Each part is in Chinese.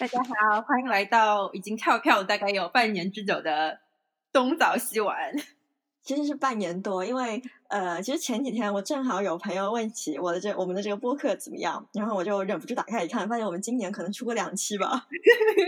大家好，欢迎来到已经跳票大概有半年之久的东早西晚。其实是半年多，因为呃，其实前几天我正好有朋友问起我的这我们的这个播客怎么样，然后我就忍不住打开一看，发现我们今年可能出过两期吧。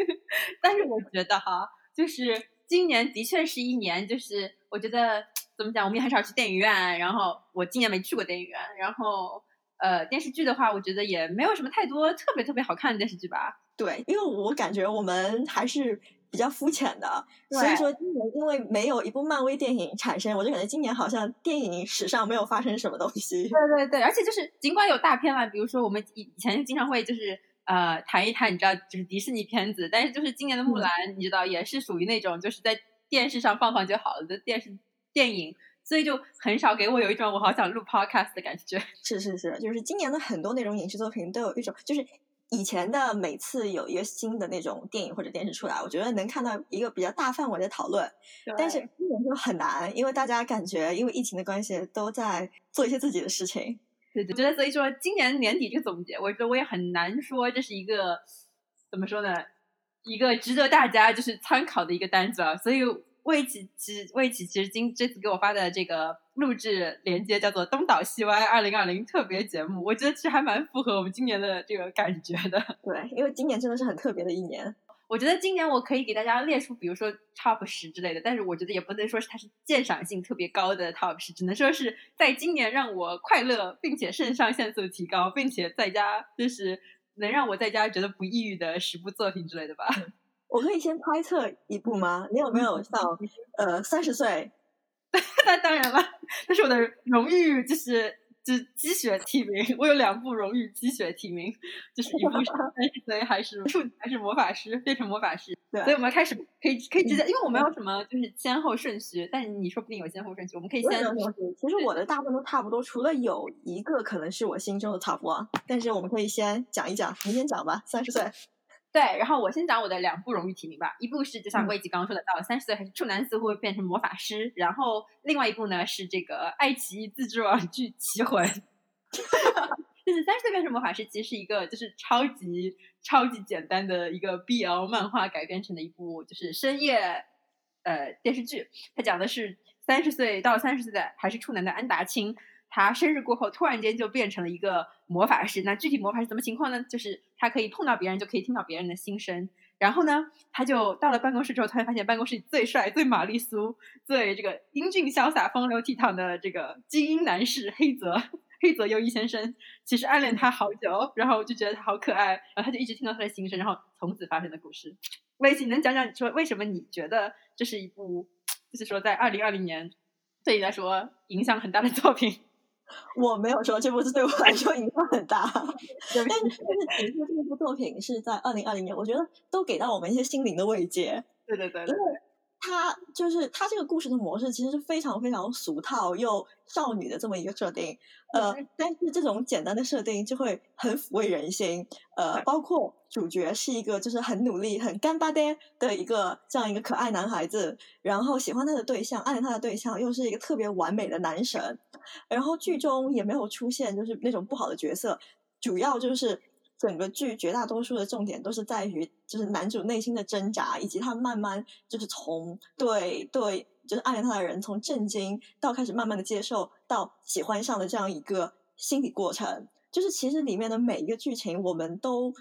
但是我觉得哈，就是今年的确是一年，就是我觉得怎么讲，我们也很少去电影院，然后我今年没去过电影院，然后呃，电视剧的话，我觉得也没有什么太多特别特别好看的电视剧吧。对，因为我感觉我们还是。比较肤浅的，所以说今年因为没有一部漫威电影产生，我就感觉今年好像电影史上没有发生什么东西。对对对，而且就是尽管有大片嘛，比如说我们以以前经常会就是呃谈一谈，你知道就是迪士尼片子，但是就是今年的木兰，你知道也是属于那种就是在电视上放放就好了的电视电影，所以就很少给我有一种我好想录 podcast 的感觉。是是是，就是今年的很多那种影视作品都有一种就是。以前的每次有一个新的那种电影或者电视出来，我觉得能看到一个比较大范围的讨论。但是今年就很难，因为大家感觉因为疫情的关系都在做一些自己的事情。对对，觉得所以说今年年底这个总结，我觉得我也很难说这是一个怎么说呢，一个值得大家就是参考的一个单子啊。所以。魏启其实魏启其实今这次给我发的这个录制连接叫做《东倒西歪二零二零特别节目》，我觉得其实还蛮符合我们今年的这个感觉的。对，因为今年真的是很特别的一年。我觉得今年我可以给大家列出，比如说 top 十之类的，但是我觉得也不能说是它是鉴赏性特别高的 top 十，只能说是在今年让我快乐，并且肾上腺素提高，并且在家就是能让我在家觉得不抑郁的十部作品之类的吧。我可以先猜测一部吗？你有没有像呃三十岁？那当然了，那是我的荣誉，就是就是积雪提名。我有两部荣誉积雪提名，就是一部是 三十岁还是处 还是魔法师变成魔法师。对，所以我们开始可以可以直接，因为我没有什么就是先后顺序，但是你说不定有先后顺序，我们可以先。其实我的大部分都差不多，除了有一个可能是我心中的 top one，但是我们可以先讲一讲，你先讲吧，三十岁。对，然后我先讲我的两部荣誉提名吧。一部是就像魏吉刚刚说的，到了三十岁还是处男似乎会变成魔法师。然后另外一部呢是这个爱奇艺自制网剧《奇魂》，就是三十岁变成魔法师，其实是一个就是超级超级简单的一个 BL 漫画改编成的一部就是深夜呃电视剧。它讲的是三十岁到三十岁的还是处男的安达清。他生日过后，突然间就变成了一个魔法师。那具体魔法是什么情况呢？就是他可以碰到别人，就可以听到别人的心声。然后呢，他就到了办公室之后，突然发现办公室里最帅、最玛丽苏、最这个英俊潇洒、风流倜傥的这个精英男士黑泽黑泽优一先生，其实暗恋他好久，然后就觉得他好可爱，然后他就一直听到他的心声，然后从此发生的故事。魏你能讲讲说为什么你觉得这是一部，就是说在二零二零年对你来说影响很大的作品？我没有说这部是对我来说影响很大，但是但是其实这部作品是在二零二零年，我觉得都给到我们一些心灵的慰藉。对对对，因为它就是他这个故事的模式其实是非常非常俗套又少女的这么一个设定，呃，但是这种简单的设定就会很抚慰人心，呃，包括主角是一个就是很努力很干巴爹的一个这样一个可爱男孩子，然后喜欢他的对象暗恋他的对象又是一个特别完美的男神。然后剧中也没有出现就是那种不好的角色，主要就是整个剧绝大多数的重点都是在于就是男主内心的挣扎，以及他慢慢就是从对对就是暗恋他的人从震惊到开始慢慢的接受到喜欢上的这样一个心理过程。就是其实里面的每一个剧情我们都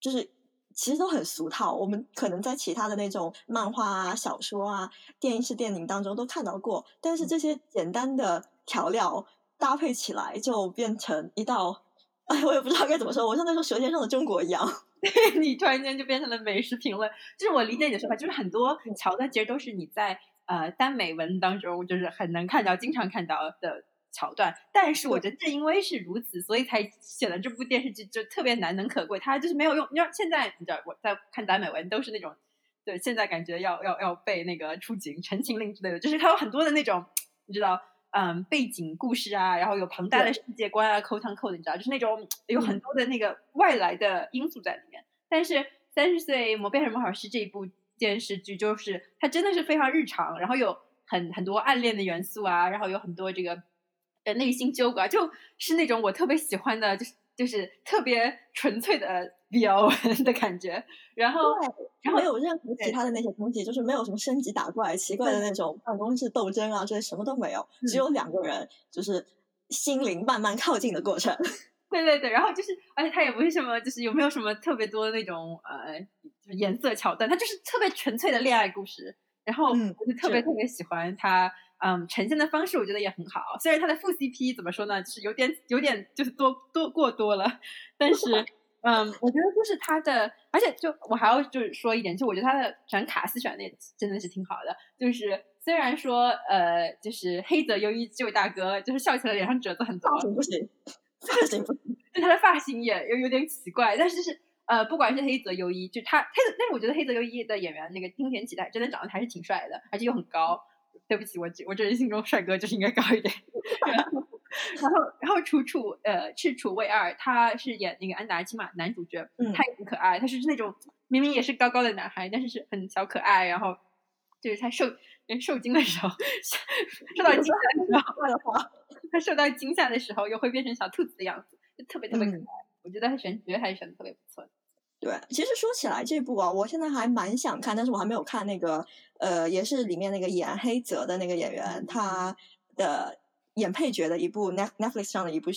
就是其实都很俗套，我们可能在其他的那种漫画啊、小说啊、电视电影当中都看到过，但是这些简单的。调料搭配起来就变成一道，哎，我也不知道该怎么说，我像在说《舌尖上的中国》一样。你突然间就变成了美食评论，就是我理解你的说法，就是很多桥段其实都是你在呃耽美文当中就是很能看到、经常看到的桥段。但是我觉得正因为是如此，所以才显得这部电视剧就特别难能可贵。它就是没有用，你知道现在你知道我在看耽美文都是那种，对，现在感觉要要要被那个出警、陈情令之类的，就是它有很多的那种，你知道。嗯，背景故事啊，然后有庞大的世界观啊，扣汤扣的，你知道，就是那种有很多的那个外来的因素在里面。但是《三十岁魔变什么好是》这一部电视剧，就是它真的是非常日常，然后有很很多暗恋的元素啊，然后有很多这个呃内心纠葛，就是那种我特别喜欢的，就是就是特别纯粹的 BL 的感觉。然后，然后没有任何其他的那些东西，就是没有什么升级打怪、奇怪的那种办公室斗争啊，这些什么都没有，只有两个人就是心灵慢慢靠近的过程。对对对，然后就是，而且它也不是什么，就是有没有什么特别多的那种呃就颜色桥段，它就是特别纯粹的恋爱故事。然后我就特别特别喜欢它，嗯，呈现的方式我觉得也很好。虽然它的副 CP 怎么说呢，就是有点有点就是多多过多了，但是嗯，我觉得就是他的，而且就我还要就是说一点，就我觉得他的选卡斯选的也真的是挺好的。就是虽然说呃，就是黑泽优一这位大哥，就是笑起来脸上褶子很多，不行。发型，就他的发型也有有点奇怪，但是就是呃，不管是黑泽优一，就他黑，但是我觉得黑泽优一的演员那个丁田启代真的长得还是挺帅的，而且又很高。对不起，我我这人心中帅哥就是应该高一点。然后，然后楚楚呃赤楚卫二，他是演那个安达基玛男主角，嗯他也很可爱，他是那种明明也是高高的男孩，但是是很小可爱，然后就是他受受惊的时候受到惊吓的时候，的话。他受到惊吓的时候，又会变成小兔子的样子，就特别特别可爱。我觉得他选角还是选的特别不错。对，其实说起来这部啊，我现在还蛮想看，但是我还没有看那个，呃，也是里面那个演黑泽的那个演员，他的演配角的一部 Netflix 上的一部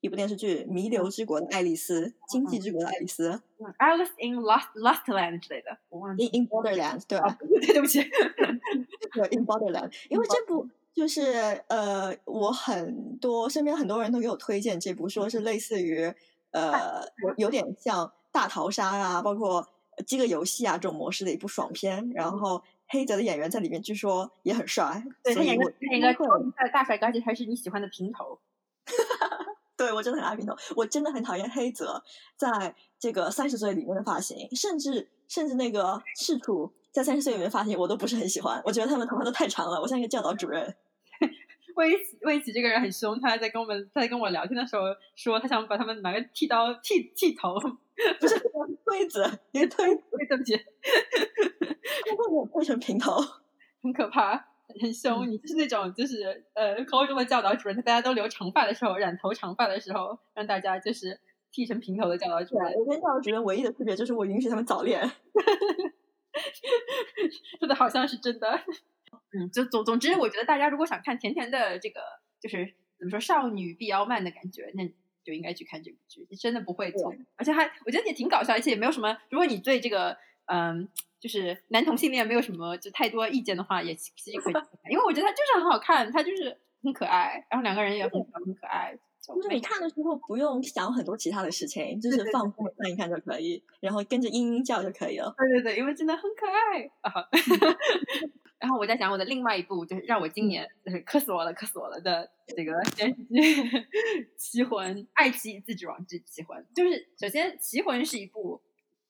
一部电视剧《弥留之国的爱丽丝》，经济之国的爱丽丝，Alice in Lost Lost Land 之类的，我忘记 In Borderland，对，对，对不起，对 In Borderland，因为这部。就是呃，我很多身边很多人都给我推荐这部，说是类似于呃，有有点像大逃杀啊，包括饥饿游戏啊这种模式的一部爽片。然后黑泽的演员在里面据说也很帅，对他演个演个超帅的大帅哥，而且还是你喜欢的平头。对我真的很爱平头，我真的很讨厌黑泽在这个三十岁里面的发型，甚至甚至那个赤楚在三十岁里面发型我都不是很喜欢，我觉得他们头发都太长了，我像一个教导主任。魏魏一起这个人很凶，他在跟我们，在跟我聊天的时候说，他想把他们拿个剃刀剃剃头，不是推子，你推，对不起，他会给我推成平头，很可怕，很凶。你就是那种，就是呃，高中的教导主任，在大家都留长发的时候，染头长发的时候，让大家就是剃成平头的教导主任。我跟教导主任唯一的区别就是我允许他们早恋，说的好像是真的。嗯，就总总之，我觉得大家如果想看甜甜的这个，就是怎么说少女必要漫的感觉，那就应该去看这部剧，你真的不会错。而且还我觉得也挺搞笑，而且也没有什么。如果你对这个嗯，就是男同性恋没有什么就太多意见的话，也其实可以看，因为我觉得他就是很好看，他就是很可爱，然后两个人也很很可爱。就是你看的时候不用想很多其他的事情，就是放松看一看就可以，然后跟着嘤嘤叫就可以了。对对对，因为真的很可爱啊。然后我在想我的另外一部，就是让我今年就是磕死我了，磕死我了的这个电视剧《奇魂》，爱奇艺自制网剧《奇魂》。就是首先，《奇魂》是一部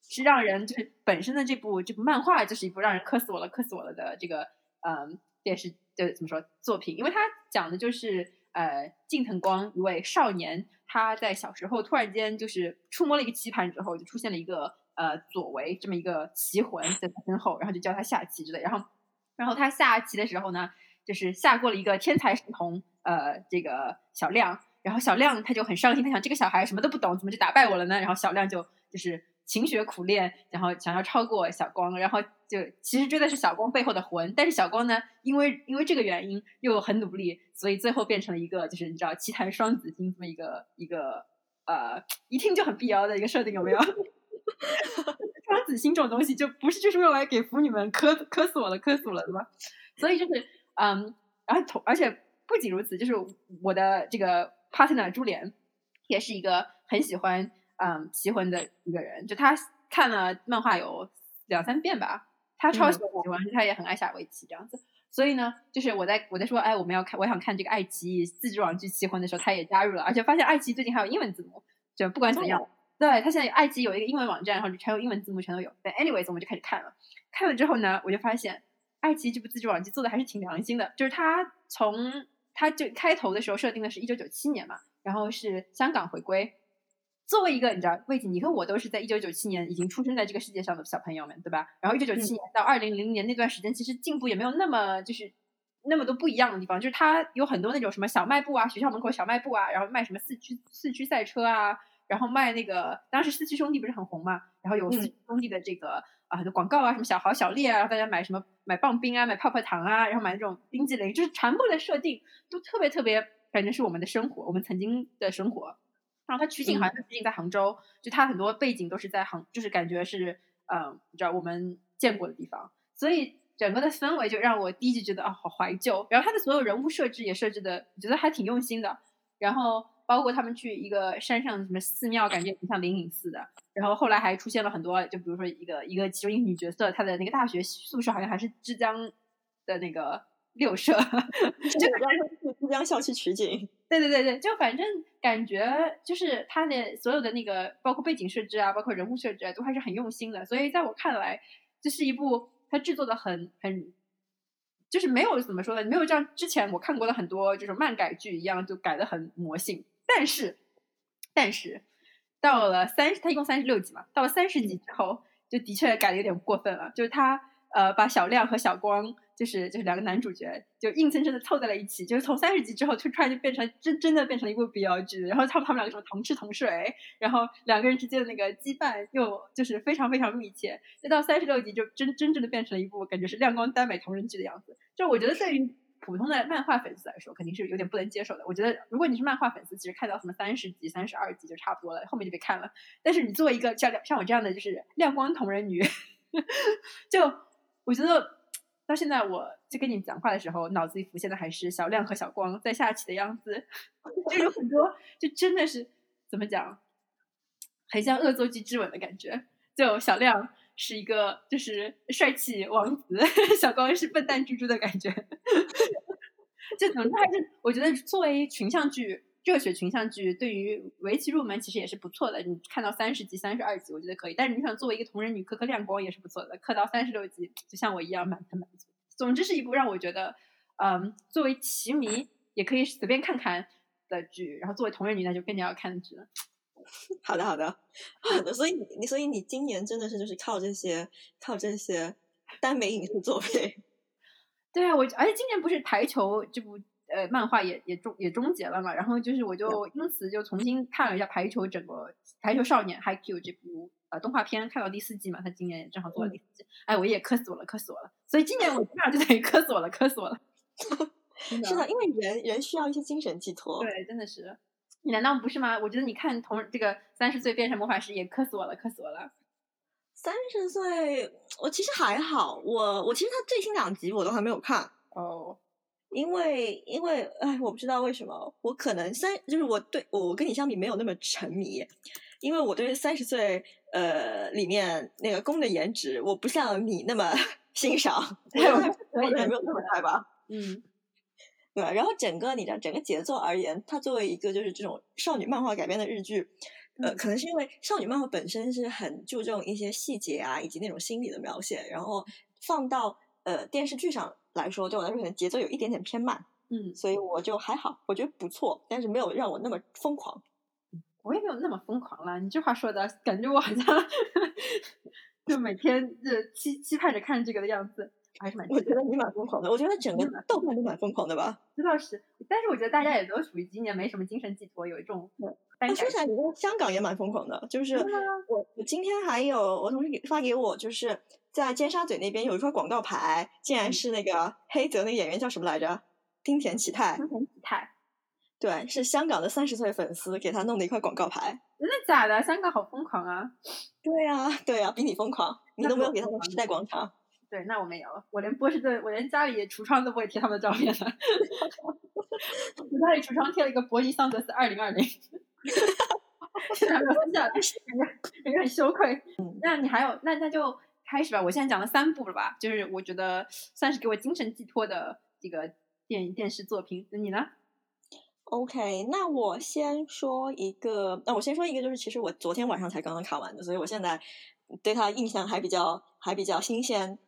是让人就是本身的这部这部漫画就是一部让人磕死我了，磕死我了的这个嗯电视的怎么说作品？因为它讲的就是呃近藤光一位少年，他在小时候突然间就是触摸了一个棋盘之后，就出现了一个呃左为这么一个奇魂在他身后，然后就教他下棋之类，然后。然后他下棋的时候呢，就是下过了一个天才神童，呃，这个小亮。然后小亮他就很伤心，他想这个小孩什么都不懂，怎么就打败我了呢？然后小亮就就是勤学苦练，然后想要超过小光，然后就其实追的是小光背后的魂。但是小光呢，因为因为这个原因又很努力，所以最后变成了一个就是你知道棋坛双子星这么一个一个呃，一听就很必要的一个设定，有没有？双子星这种东西就不是就是用来给腐女们磕磕死我了磕死我了对吧？所以就是嗯，然后同而且不仅如此，就是我的这个 partner 朱莲也是一个很喜欢嗯棋魂的一个人，就他看了漫画有两三遍吧，他超喜欢，他也很爱下围棋这样子。所以呢，就是我在我在说哎我们要看我想看这个爱奇艺自制网剧棋魂的时候，他也加入了，而且发现爱奇艺最近还有英文字幕，就不管怎么样。对他现在有爱奇艺有一个英文网站，然后全有英文字幕，全都有。但 anyways，我们就开始看了。看了之后呢，我就发现爱奇艺这部自制网剧做的还是挺良心的。就是他从他就开头的时候设定的是一九九七年嘛，然后是香港回归。作为一个你知道，魏景，你跟我都是在一九九七年已经出生在这个世界上的小朋友们，对吧？然后一九九七年到二零零零年那段时间，其实进步也没有那么就是那么多不一样的地方。就是它有很多那种什么小卖部啊，学校门口小卖部啊，然后卖什么四驱四驱赛车啊。然后卖那个当时四驱兄弟不是很红嘛，然后有四驱兄弟的这个啊的广告啊，什么小豪小烈啊，大家买什么买棒冰啊，买泡泡糖啊，然后买那种冰激凌，就是全部的设定都特别特别，感觉是我们的生活，我们曾经的生活。然后它取景好像取景在杭州，就它很多背景都是在杭，就是感觉是嗯，你知道我们见过的地方，所以整个的氛围就让我第一集觉得啊好怀旧。然后它的所有人物设置也设置的，我觉得还挺用心的。然后包括他们去一个山上什么寺庙，感觉挺像灵隐寺的。然后后来还出现了很多，就比如说一个一个其中一个女角色，她的那个大学宿舍好像还是浙江的那个六舍，就浙浙江校区取景。对对对对，就反正感觉就是他的所有的那个，包括背景设置啊，包括人物设置啊，都还是很用心的。所以在我看来，这是一部它制作的很很，就是没有怎么说呢，没有像之前我看过的很多这种漫改剧一样，就改的很魔性。但是，但是到了三，十，他一共三十六集嘛，到了三十集之后，就的确改的有点过分了，就是他呃把小亮和小光。就是就是两个男主角就硬生生的凑在了一起，就是从三十集之后就突然就变成真真的变成了一部 BL 剧，然后他们他们两个什么同吃同睡，然后两个人之间的那个羁绊又就是非常非常密切，再到三十六集就真真正的变成了一部感觉是亮光耽美同人剧的样子。就我觉得对于普通的漫画粉丝来说肯定是有点不能接受的。我觉得如果你是漫画粉丝，其实看到什么三十集、三十二集就差不多了，后面就别看了。但是你作为一个像像我这样的就是亮光同人女，就我觉得。到现在，我就跟你讲话的时候，脑子里浮现的还是小亮和小光在下棋的样子，就有很多，就真的是怎么讲，很像恶作剧之吻的感觉。就小亮是一个就是帅气王子，小光是笨蛋猪猪的感觉。就总之还是，我觉得作为群像剧。热血群像剧对于围棋入门其实也是不错的，你看到三十集、三十二集，我觉得可以。但是你想作为一个同人女磕磕亮光也是不错的，磕到三十六集，就像我一样满分满足。总之是一部让我觉得，嗯，作为棋迷也可以随便看看的剧，然后作为同人女那就更加要看的剧了。好的，好的，好的。所以你，所以你今年真的是就是靠这些，靠这些耽美影视作 品。对啊，我而且今年不是台球这部。呃，漫画也也终也终结了嘛，然后就是我就因此就重新看了一下排球整个《排球少年》High Q 这部呃动画片，看到第四季嘛，他今年也正好做了第四季，哎，我也磕死我了，磕死我了，所以今年我基本上就等于磕死我了，磕死我了。是的，因为人人需要一些精神寄托。对，真的是，你难道不是吗？我觉得你看同这个三十岁变成魔法师也磕死我了，磕死我了。三十岁，我其实还好，我我其实他最新两集我都还没有看哦。因为，因为，哎，我不知道为什么，我可能三，就是我对我跟你相比没有那么沉迷，因为我对三十岁，呃，里面那个公的颜值，我不像你那么 欣赏，没有 没有那么爱吧？嗯，对。然后整个你的整个节奏而言，它作为一个就是这种少女漫画改编的日剧，呃，可能是因为少女漫画本身是很注重一些细节啊，以及那种心理的描写，然后放到呃电视剧上。来说，对我来说可能节奏有一点点偏慢，嗯，所以我就还好，我觉得不错，但是没有让我那么疯狂。我也没有那么疯狂了，你这话说的感觉我好像 就每天就期期盼着看这个的样子，还是蛮……我觉得你蛮疯狂的，我觉得整个豆瓣都蛮疯狂的吧。这倒是，但是我觉得大家也都属于今年没什么精神寄托，有一种……说起来，香港也蛮疯狂的，就是我我今天还有我同事给发给我，就是。在尖沙咀那边有一块广告牌，竟然是那个黑泽那个演员叫什么来着？丁田启泰。丁田启泰，对，是香港的三十岁粉丝给他弄的一块广告牌。真的假的？香港好疯狂啊！对呀，对呀，比你疯狂。你都没有给他们时代广场。对，那我没有，我连波士顿，我连家里橱窗都不会贴他们的照片的。我家里橱窗贴了一个伯尼桑德斯二零二零。现在没有分享，感觉感觉很羞愧。嗯那你还有？那那就。开始吧，我现在讲了三部了吧，就是我觉得算是给我精神寄托的这个电电视作品。那你呢？OK，那我先说一个，那我先说一个，就是其实我昨天晚上才刚刚看完的，所以我现在对他印象还比较还比较新鲜。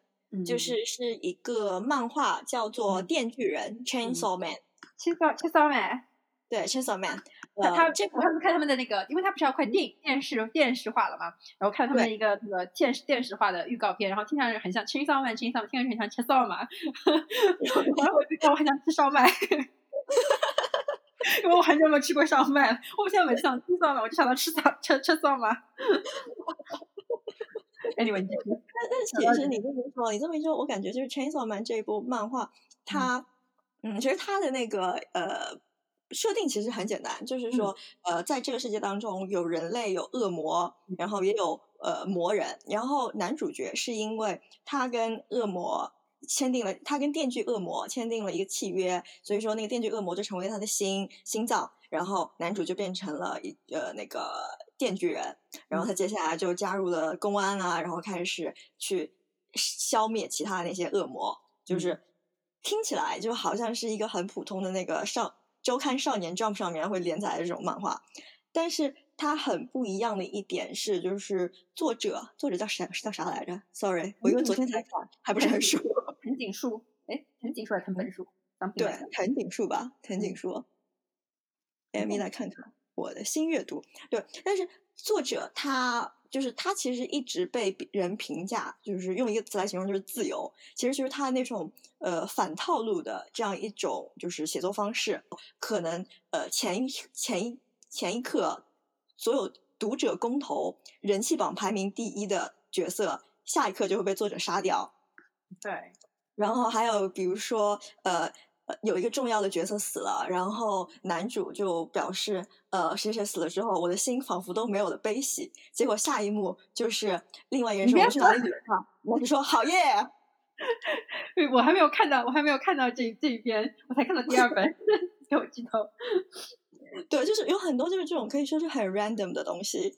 就是是一个漫画，叫做《电锯人》（Chainsaw Man）。Chainsaw Man。对，Chainsaw Man。他他这我上次看他们的那个，因为他不是要快电电视电视化了嘛，然后看他们的一个那个电视电视化的预告片，然后听上去很像青烧麦，青烧听上去很像吃烧麦，然 后我就我很想吃烧麦，因为我很久没有吃过烧麦了。我现在每次想吃烧麦，我就想到吃烧吃吃烧麦。Anyway，但但其实你这么说，你这么一说，我感觉就是《Chainsaw Man》这一部漫画，它嗯，其实它的那个呃设定其实很简单，就是说呃，在这个世界当中有人类，有恶魔，然后也有呃魔人，然后男主角是因为他跟恶魔。签订了，他跟电锯恶魔签订了一个契约，所以说那个电锯恶魔就成为他的心心脏，然后男主就变成了一呃那个电锯人，然后他接下来就加入了公安啊，然后开始去消灭其他的那些恶魔，就是听起来就好像是一个很普通的那个少周刊少年 Jump 上面会连载的这种漫画，但是。它很不一样的一点是，就是作者，作者叫啥？是叫啥来着？Sorry，我因为昨天才看，还不是很熟。藤井树，哎，藤井树还是藤本树？对，藤井树吧，藤井树。咪来看看我的新阅读。对，但是作者他就是他，其实一直被人评价，就是用一个词来形容，就是自由。其实就是他那种呃反套路的这样一种就是写作方式，可能呃前一前一前一刻。所有读者公投人气榜排名第一的角色，下一刻就会被作者杀掉。对，然后还有比如说，呃呃，有一个重要的角色死了，然后男主就表示，呃，谁谁死了之后，我的心仿佛都没有了悲喜。结果下一幕就是另外一个人说：“我去哪里野饭？”我就说：“好耶！”我还没有看到，我还没有看到这这一边，我才看到第二本，给我剧透。对，就是有很多就是这种可以说是很 random 的东西，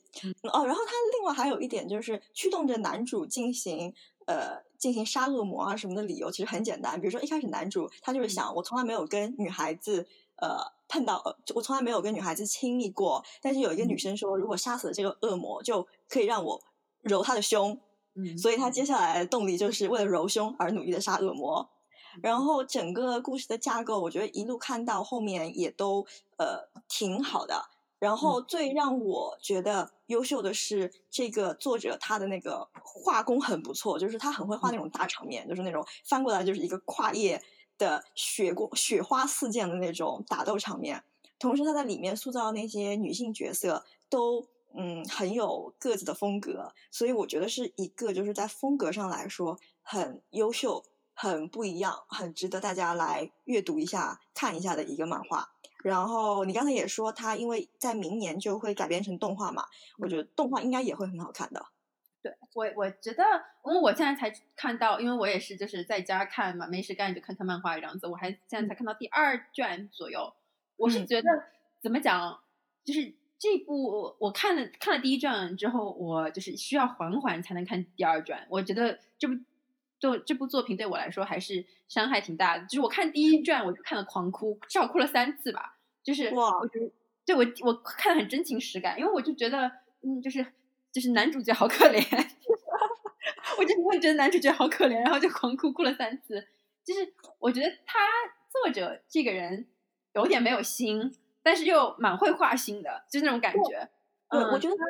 哦，然后他另外还有一点就是驱动着男主进行呃进行杀恶魔啊什么的理由其实很简单，比如说一开始男主他就是想我从来没有跟女孩子呃碰到，我从来没有跟女孩子亲密过，但是有一个女生说如果杀死了这个恶魔就可以让我揉她的胸，嗯，所以他接下来的动力就是为了揉胸而努力的杀恶魔。然后整个故事的架构，我觉得一路看到后面也都呃挺好的。然后最让我觉得优秀的是这个作者他的那个画工很不错，就是他很会画那种大场面，就是那种翻过来就是一个跨页的雪光雪花四溅的那种打斗场面。同时他在里面塑造那些女性角色都嗯很有各自的风格，所以我觉得是一个就是在风格上来说很优秀。很不一样，很值得大家来阅读一下、看一下的一个漫画。然后你刚才也说，它因为在明年就会改编成动画嘛，我觉得动画应该也会很好看的。对我，我觉得，因为我现在才看到，因为我也是就是在家看嘛，没事干就看看漫画这样子。我还现在才看到第二卷左右，我是觉得怎么讲，就是这部我看了看了第一卷之后，我就是需要缓缓才能看第二卷。我觉得这部。就这部作品对我来说还是伤害挺大的，就是我看第一卷我就看了狂哭，至少哭了三次吧。就是哇，我觉得对我我看的很真情实感，因为我就觉得嗯，就是就是男主角好可怜，我就会觉得男主角好可怜，然后就狂哭哭了三次。就是我觉得他作者这个人有点没有心，但是又蛮会画心的，就是那种感觉。对，我觉得他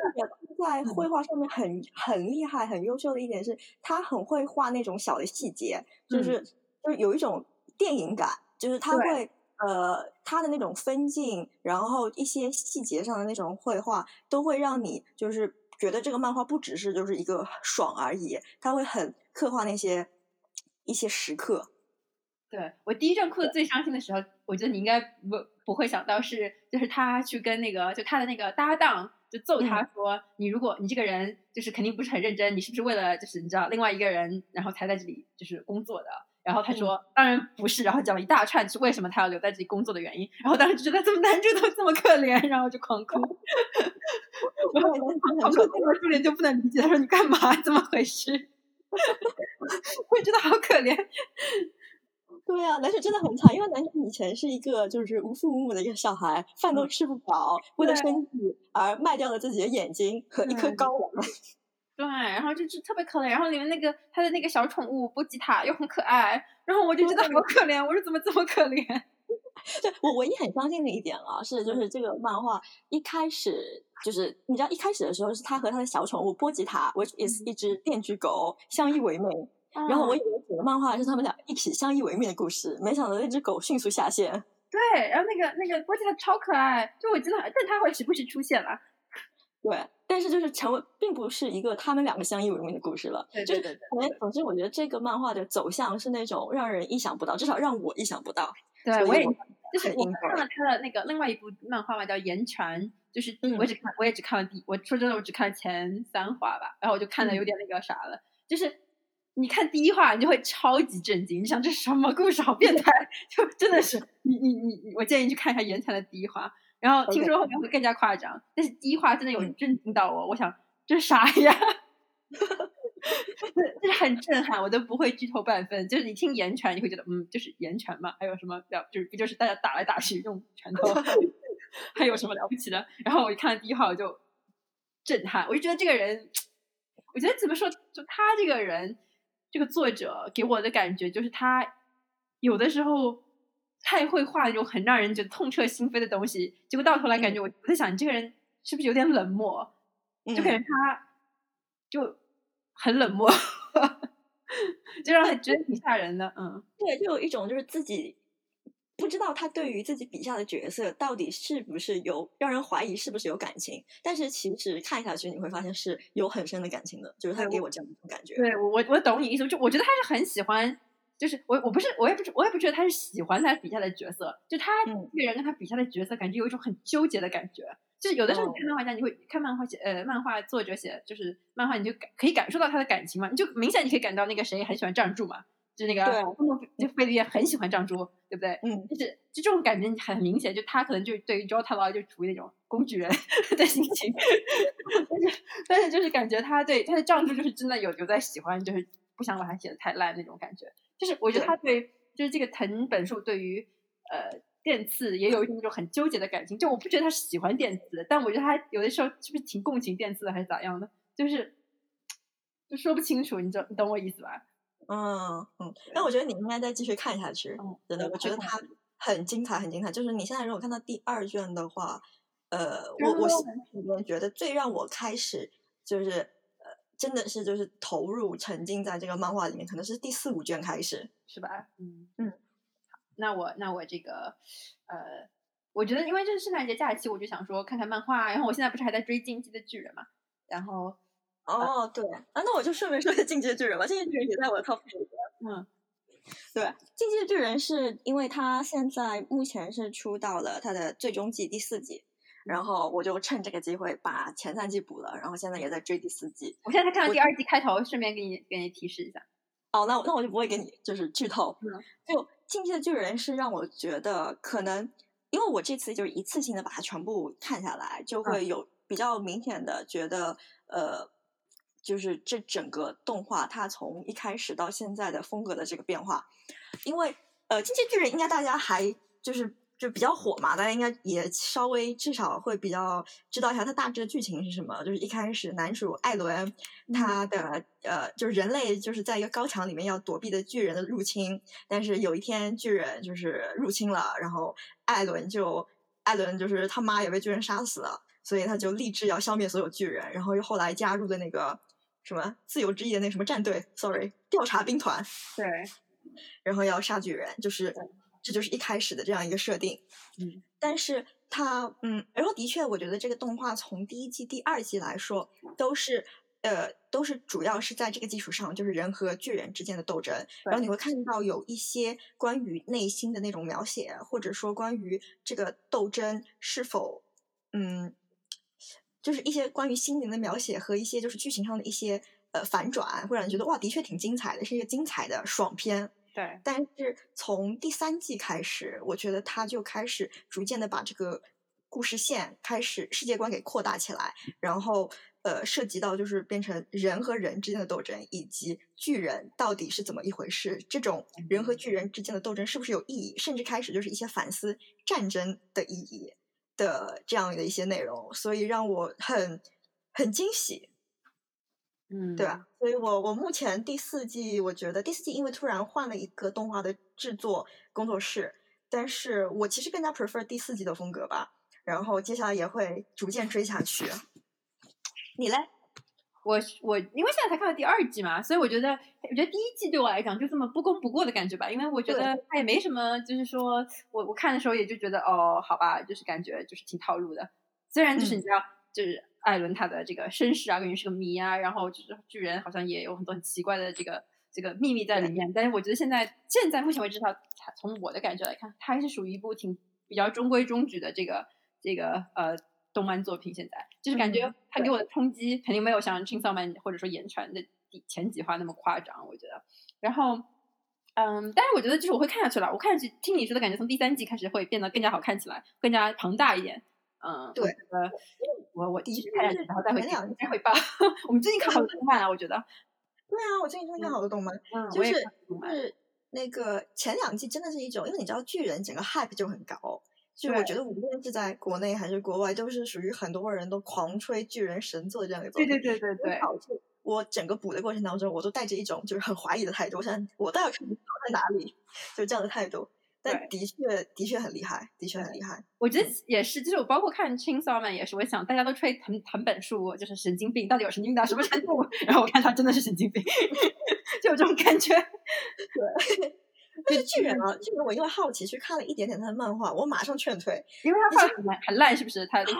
在绘画上面很很厉害、很优秀的一点是，他很会画那种小的细节，就是就是有一种电影感，就是他会呃他的那种分镜，然后一些细节上的那种绘画，都会让你就是觉得这个漫画不只是就是一个爽而已，他会很刻画那些一些时刻。对我第一阵哭的最伤心的时候，我觉得你应该不不会想到是就是他去跟那个就他的那个搭档。就揍他说：“你如果你这个人就是肯定不是很认真，你是不是为了就是你知道另外一个人，然后才在这里就是工作的？”然后他说：“当然不是。”然后讲了一大串是为什么他要留在这里工作的原因。然后当时就觉得怎么男主都这么可怜，然后就狂哭。然后狂哭，那个助理就不能理解，他说：“你干嘛？怎么回事？” 我觉得好可怜。对啊，男主真的很惨，因为男主以前是一个就是无父无母的一个小孩，饭都吃不饱，为了生计而卖掉了自己的眼睛和一颗睾丸。对，然后就是特别可怜，然后里面那个他的那个小宠物波吉塔又很可爱，然后我就觉得好可怜，我说怎么这么可怜？对我唯一很相信的一点啊，是就是这个漫画一开始就是你知道一开始的时候是他和他的小宠物波吉塔，which is 一只电锯狗相依为命。然后我以为整个漫画是他们俩一起相依为命的故事，没想到那只狗迅速下线。对，然后那个那个波吉他超可爱，就我真的，但它会时不时出现了。对，但是就是成为，并不是一个他们两个相依为命的故事了。对对对对。总之，我觉得这个漫画的走向是那种让人意想不到，至少让我意想不到。对，我也就是我看了他的那个另外一部漫画嘛，叫《言传》，就是我只看，我也只看了第，我说真的，我只看了前三话吧，然后我就看的有点那个啥了，就是你看第一话，你就会超级震惊，你想这是什么故事，好变态，就真的是你你你，我建议你去看一下《言泉》的第一话。然后听说后面会更加夸张，但是第一话真的有震惊到我，我想这是啥呀？就是很震撼，我都不会剧透半分。就是你听言传，你会觉得嗯，就是言传嘛，还有什么了？就是不就是大家打来打去用拳头，还有什么了不起的？然后我一看第一话我就震撼，我就觉得这个人，我觉得怎么说，就他这个人，这个作者给我的感觉就是他有的时候。太会画那种很让人觉得痛彻心扉的东西，结果到头来感觉我我在想，你这个人是不是有点冷漠？就感觉他就很冷漠，就让他觉得挺吓人的。嗯，对，就有一种就是自己不知道他对于自己笔下的角色到底是不是有让人怀疑是不是有感情，但是其实看下去你会发现是有很深的感情的，就是他给我这样一种感觉。对我我懂你意思，就我觉得他是很喜欢。就是我，我不是，我也不是，我也不觉得他是喜欢他笔下的角色，就他这个人跟他笔下的角色，感觉有一种很纠结的感觉。就是有的时候你看漫画家，你会看漫画写，呃，漫画作者写，就是漫画，你就感可以感受到他的感情嘛，你就明显你可以感到那个谁很喜欢站住嘛，就那个就菲利也很喜欢藏珠，对不对？嗯，就是就这种感觉很明显，就他可能就对于 Jotaro 就处于那种工具人的心情，但是但是就是感觉他对他的藏珠就是真的有有在喜欢，就是不想把他写的太烂那种感觉。就是我觉得他对，就是这个藤本树对于呃电次也有一种那种很纠结的感情。就我不觉得他是喜欢电次，但我觉得他有的时候是不是挺共情电次的，还是咋样的？就是 就说不清楚，你知你懂我意思吧？嗯嗯。那我觉得你应该再继续看下去，真的，我觉得它很精彩，很精彩。就是你现在如果看到第二卷的话，呃，我我心里面觉得最让我开始就是呃。真的是就是投入沉浸在这个漫画里面，可能是第四五卷开始，是吧？嗯嗯。好，那我那我这个呃，我觉得因为这是圣诞节假期，我就想说看看漫画。然后我现在不是还在追《进击的巨人》嘛？然后哦，对啊，那我就顺便说一下《进击的巨人》吧，《进击的巨人》也在我的 top 里边。嗯，对，《进击的巨人》是因为他现在目前是出到了他的最终季第四季。然后我就趁这个机会把前三季补了，然后现在也在追第四季。我现在才看到第二季开头，顺便给你给你提示一下。哦，那那我就不会给你就是剧透。嗯。就《进击的巨人》是让我觉得可能，因为我这次就是一次性的把它全部看下来，就会有比较明显的觉得，呃，就是这整个动画它从一开始到现在的风格的这个变化。因为呃，《进击巨人》应该大家还就是。就比较火嘛，大家应该也稍微至少会比较知道一下它大致的剧情是什么。就是一开始男主艾伦，他的呃，就是人类就是在一个高墙里面要躲避的巨人的入侵，但是有一天巨人就是入侵了，然后艾伦就艾伦就是他妈也被巨人杀死了，所以他就立志要消灭所有巨人，然后又后来加入的那个什么自由之翼的那什么战队，sorry 调查兵团，对，然后要杀巨人，就是。这就是一开始的这样一个设定，嗯，但是它，嗯，然后的确，我觉得这个动画从第一季、第二季来说，都是，呃，都是主要是在这个基础上，就是人和巨人之间的斗争。然后你会看到有一些关于内心的那种描写，或者说关于这个斗争是否，嗯，就是一些关于心灵的描写和一些就是剧情上的一些呃反转，会让人觉得哇，的确挺精彩的，是一个精彩的爽片。对，但是从第三季开始，我觉得他就开始逐渐的把这个故事线开始世界观给扩大起来，然后呃涉及到就是变成人和人之间的斗争，以及巨人到底是怎么一回事，这种人和巨人之间的斗争是不是有意义，甚至开始就是一些反思战争的意义的这样的一些内容，所以让我很很惊喜。嗯，对吧？所以我我目前第四季，我觉得第四季因为突然换了一个动画的制作工作室，但是我其实更加 prefer 第四季的风格吧。然后接下来也会逐渐追下去。你嘞？我我因为现在才看到第二季嘛，所以我觉得我觉得第一季对我来讲就这么不功不过的感觉吧，因为我觉得它也没什么，就是说我我看的时候也就觉得哦，好吧，就是感觉就是挺套路的。虽然就是你知道，就是艾伦他的这个身世啊，感觉是个谜啊，然后就是巨人好像也有很多很奇怪的这个这个秘密在里面，但是我觉得现在现在目前为止，它从我的感觉来看，它还是属于一部挺比较中规中矩的这个这个呃。动漫作品现在就是感觉它给我的冲击肯定没有像《青少年》或者说《言传》的前几话那么夸张，我觉得。然后，嗯，但是我觉得就是我会看下去了。我看下去，听你说的感觉，从第三季开始会变得更加好看起来，更加庞大一点。嗯，对。我我继续看下去，然后再会再汇报。我们最近看好多动漫啊，我觉得。对啊，我最近真的看好多动漫，嗯就是就是那个前两季真的是一种，因为你知道巨人整个 hype 就很高。就我觉得，无论是在国内还是国外，都是属于很多人都狂吹巨人神作这样一个作品。对对对对对。我整个补的过程当中，我都带着一种就是很怀疑的态度，我想我到底好在哪里，就这样的态度。但的确的确很厉害，的确很厉害。我觉得也是，就是我包括看《Chainsaw Man》也是，我想大家都吹藤藤本树就是神经病，到底有神经病到什么程度？然后我看他真的是神经病，就有这种感觉。对。但是巨人啊，巨人我因为好奇去看了一点点他的漫画，我马上劝退，因为他画很烂，很烂，是不是？他超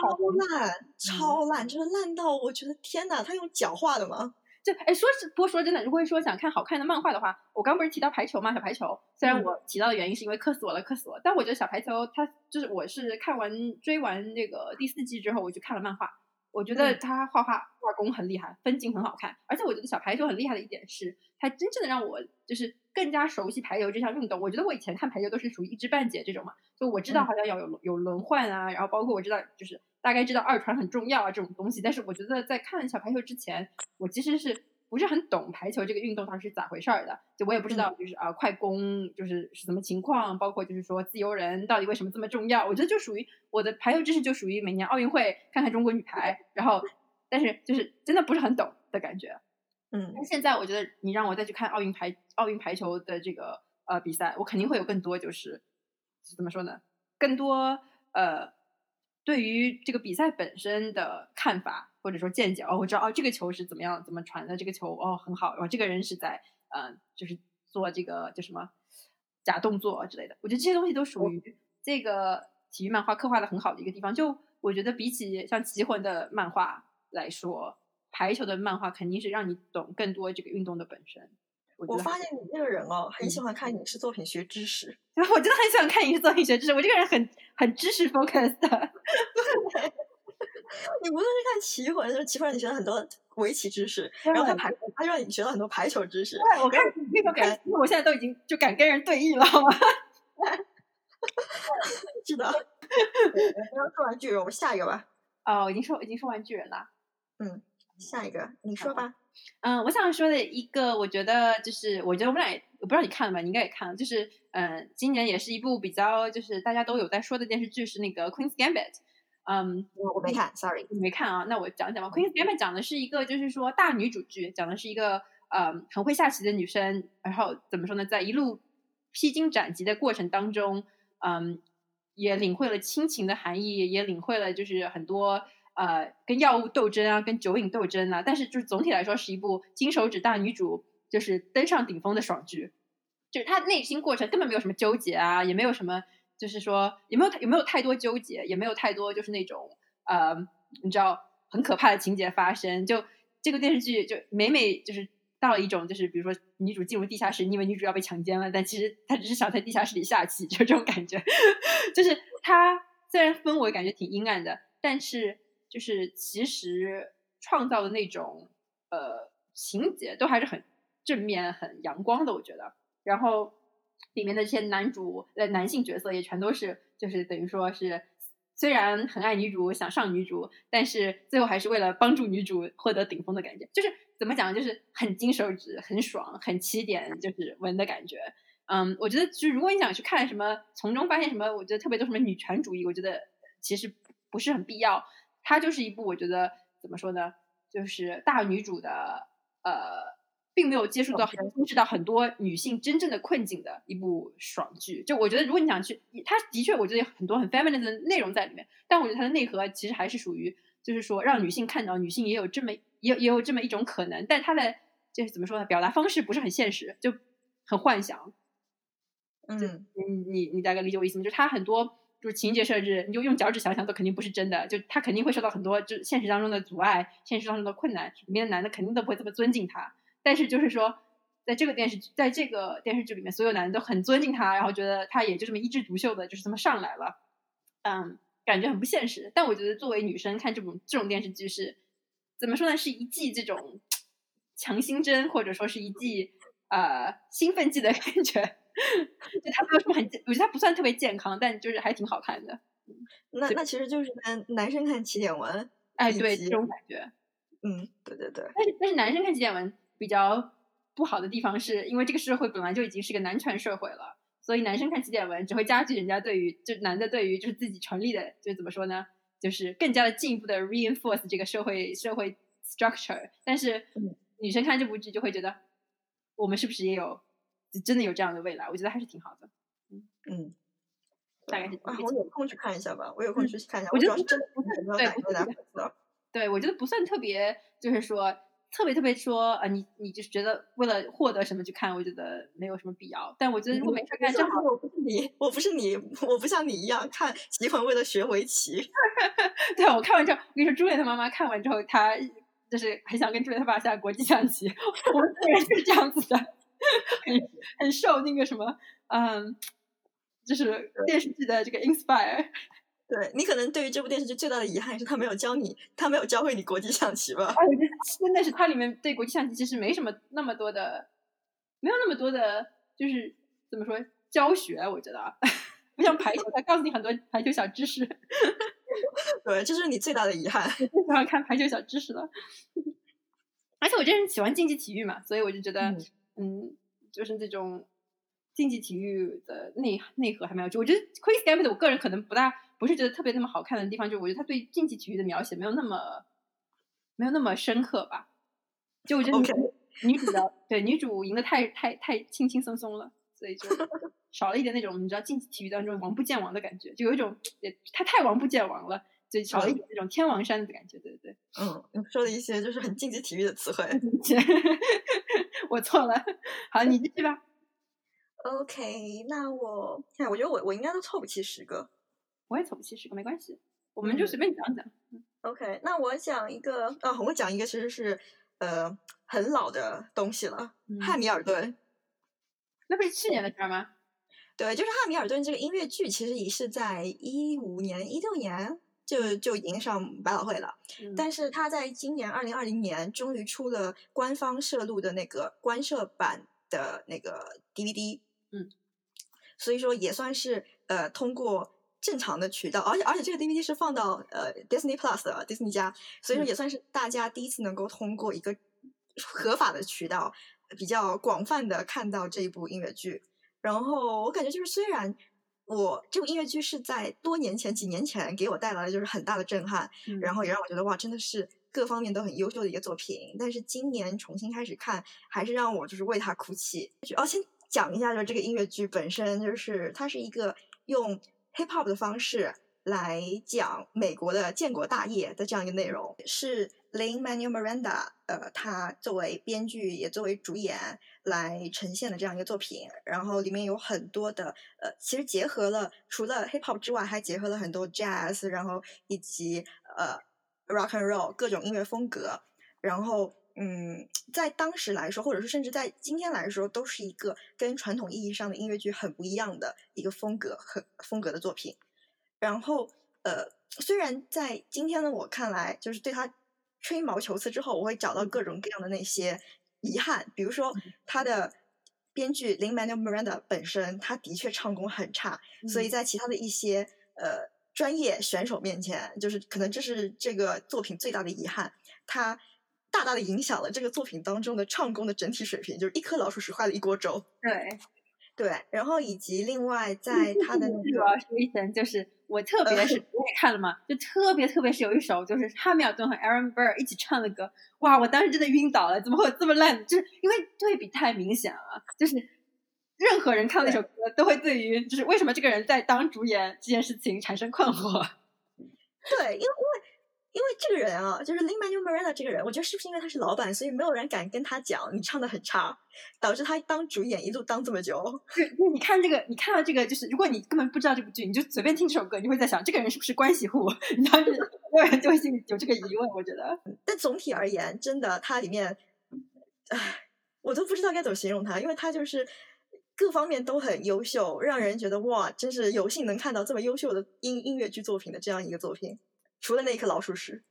烂，超烂，就是烂到我觉得天哪，他用脚画的吗？就哎，说是不过说真的，如果说想看好看的漫画的话，我刚不是提到排球吗？小排球，虽然我提到的原因是因为磕死我了，磕死我，但我觉得小排球它就是我是看完追完那个第四季之后，我去看了漫画。我觉得他画画画工很厉害，分镜很好看，而且我觉得小排球很厉害的一点是，他真正的让我就是更加熟悉排球这项运动。我觉得我以前看排球都是属于一知半解这种嘛，就我知道好像要有有轮换啊，然后包括我知道就是大概知道二传很重要啊这种东西，但是我觉得在看小排球之前，我其实是。不是很懂排球这个运动它是咋回事儿的，就我也不知道，就是啊快攻就是是什么情况，包括就是说自由人到底为什么这么重要？我觉得就属于我的排球知识就属于每年奥运会看看中国女排，然后但是就是真的不是很懂的感觉。嗯，但现在我觉得你让我再去看奥运排奥运排球的这个呃比赛，我肯定会有更多就是怎么说呢？更多呃对于这个比赛本身的看法。或者说见解哦，我知道哦，这个球是怎么样怎么传的，这个球哦很好，然后这个人是在嗯，就是做这个叫什么假动作之类的。我觉得这些东西都属于这个体育漫画刻画的很好的一个地方。就我觉得比起像《棋魂》的漫画来说，排球的漫画肯定是让你懂更多这个运动的本身。我发现你这个人哦，很喜欢看影视作品学知识。我真的很喜欢看影视作品学知识，我这个人很很知识 focus 的。你无论是看棋魂，就是棋魂，你学了很多围棋知识，然后看排，他让你学了很多排球知识。我看你那个感，我现在都已经就敢跟人对弈了，好吗？是的。刚刚说完巨人，我们下一个吧。哦，已经说已经说完巨人了。嗯，下一个你说吧。嗯，我想说的一个，我觉得就是，我觉得我们俩，我不知道你看了吗？你应该也看了，就是嗯，今年也是一部比较就是大家都有在说的电视剧，是那个《Queen's Gambit》。嗯，我我没看，sorry，你没看啊？那我讲讲吧。Queen Gambit 讲的是一个，就是说大女主剧，讲的是一个嗯很会下棋的女生，然后怎么说呢，在一路披荆斩棘的过程当中，嗯，也领会了亲情的含义，也领会了就是很多呃跟药物斗争啊，跟酒瘾斗争啊。但是就是总体来说是一部金手指大女主就是登上顶峰的爽剧，就是她内心过程根本没有什么纠结啊，也没有什么。就是说，也没有有没有太多纠结，也没有太多就是那种呃，你知道很可怕的情节发生。就这个电视剧，就每每就是到了一种，就是比如说女主进入地下室，你以为女主要被强奸了，但其实她只是想在地下室里下棋，就这种感觉。就是它虽然氛围感觉挺阴暗的，但是就是其实创造的那种呃情节都还是很正面、很阳光的，我觉得。然后。里面的这些男主呃男性角色也全都是，就是等于说是，虽然很爱女主想上女主，但是最后还是为了帮助女主获得顶峰的感觉，就是怎么讲，就是很金手指，很爽，很起点就是文的感觉。嗯，我觉得就如果你想去看什么，从中发现什么，我觉得特别多什么女权主义，我觉得其实不是很必要。它就是一部我觉得怎么说呢，就是大女主的呃。并没有接触到、认识到很多女性真正的困境的一部爽剧。就我觉得，如果你想去，它的确我觉得有很多很 feminine 的内容在里面，但我觉得它的内核其实还是属于就是说让女性看到女性也有这么也有也有这么一种可能，但它的就是怎么说呢？表达方式不是很现实，就很幻想。嗯，你你你大概理解我意思吗？就是它很多就是情节设置，你就用脚趾想想都肯定不是真的，就他肯定会受到很多就现实当中的阻碍，现实当中的困难，里面的男的肯定都不会这么尊敬他。但是就是说，在这个电视剧，在这个电视剧里面，所有男的都很尊敬他，然后觉得他也就这么一枝独秀的，就是这么上来了。嗯，感觉很不现实。但我觉得作为女生看这种这种电视剧是怎么说呢？是一剂这种 强心针，或者说是一剂呃兴奋剂的感觉。就它不是很，我觉得它不算特别健康，但就是还挺好看的。那那其实就是男男生看起点文，哎，对这种感觉。嗯，对对对。但是但是男生看起点文比较不好的地方，是因为这个社会本来就已经是个男权社会了，所以男生看起点文只会加剧人家对于就男的对于就是自己权利的，就怎么说呢？就是更加的进一步的 reinforce 这个社会社会 structure。但是女生看这部剧就会觉得，我们是不是也有？真的有这样的未来，我觉得还是挺好的。嗯嗯，大概是啊，我有空去看一下吧，我有空去看一下。我觉得真的不算对，对我觉得不算特别，就是说特别特别说啊，你你就是觉得为了获得什么去看，我觉得没有什么必要。但我觉得如果没事干，正好我不是你，我不是你，我不像你一样看棋魂为了学围棋。对我看完之后，我跟你说，朱莉他妈妈看完之后，她就是很想跟朱莉他爸下国际象棋。我们个人是这样子的。很很受那个什么，嗯，就是电视剧的这个 inspire。对你可能对于这部电视剧最大的遗憾是他没有教你，他没有教会你国际象棋吧？真的是它里面对国际象棋其实没什么那么多的，没有那么多的，就是怎么说教学？我觉得 不像排球，他告诉你很多排球小知识。对，这是你最大的遗憾。我最喜欢看排球小知识了，而且我这人喜欢竞技体育嘛，所以我就觉得。嗯，就是这种竞技体育的内内核还蛮有趣。我觉得《Quiz Gambit》我个人可能不大不是觉得特别那么好看的地方，就我觉得他对竞技体育的描写没有那么没有那么深刻吧。就我觉得女主的对女主赢得太太太轻轻松松了，所以就少了一点那种你知道竞技体育当中王不见王的感觉，就有一种他太王不见王了。就少了一点那种天王山的感觉，对。嗯，说了一些就是很竞技体育的词汇。我错了，好，你继续吧。OK，那我看，我觉得我我应该都凑不齐十个。我也凑不齐十个，没关系，我们就随便讲讲。OK，那我讲一个啊，我讲一个其实是呃很老的东西了，《汉密尔顿》。那不是去年的事吗？对，就是《汉密尔顿》这个音乐剧，其实也是在一五年、一六年。就就已经上百老汇了，但是他在今年二零二零年终于出了官方摄录的那个官摄版的那个 DVD，嗯，所以说也算是呃通过正常的渠道，而且而且这个 DVD 是放到呃 Disney Plus 的 Disney 家，所以说也算是大家第一次能够通过一个合法的渠道，比较广泛的看到这一部音乐剧。然后我感觉就是虽然。我这部音乐剧是在多年前、几年前给我带来的就是很大的震撼，然后也让我觉得哇，真的是各方面都很优秀的一个作品。但是今年重新开始看，还是让我就是为他哭泣。哦，先讲一下，就是这个音乐剧本身，就是它是一个用 hip hop 的方式来讲美国的建国大业的这样一个内容，是。Lin Manuel Miranda，呃，他作为编剧也作为主演来呈现的这样一个作品，然后里面有很多的呃，其实结合了除了 hip hop 之外，还结合了很多 jazz，然后以及呃 rock and roll 各种音乐风格，然后嗯，在当时来说，或者说甚至在今天来说，都是一个跟传统意义上的音乐剧很不一样的一个风格和风格的作品。然后呃，虽然在今天的我看来，就是对他。吹毛求疵之后，我会找到各种各样的那些遗憾，比如说他的编剧 Lin Manuel Miranda 本身，他的确唱功很差，所以在其他的一些呃专业选手面前，就是可能这是这个作品最大的遗憾，他大大的影响了这个作品当中的唱功的整体水平，就是一颗老鼠屎坏了一锅粥。对。对，然后以及另外在他的那个，我要是一声，就是我特别是 我也看了嘛，就特别特别是有一首，就是汉密尔顿和 Aaron Burr 一起唱的歌，哇，我当时真的晕倒了，怎么会有这么烂？就是因为对比太明显了，就是任何人看那首歌都会对于就是为什么这个人在当主演这件事情产生困惑。对，因为因为这个人啊，就是 Lin Manuel Miranda 这个人，我觉得是不是因为他是老板，所以没有人敢跟他讲你唱的很差，导致他当主演一路当这么久。对，你看这个，你看到这个，就是如果你根本不知道这部剧，你就随便听这首歌，你会在想这个人是不是关系户？然后所有人就会心里有这个疑问。我觉得，但总体而言，真的，它里面，唉，我都不知道该怎么形容他，因为他就是各方面都很优秀，让人觉得哇，真是有幸能看到这么优秀的音音乐剧作品的这样一个作品。除了那一颗老鼠屎，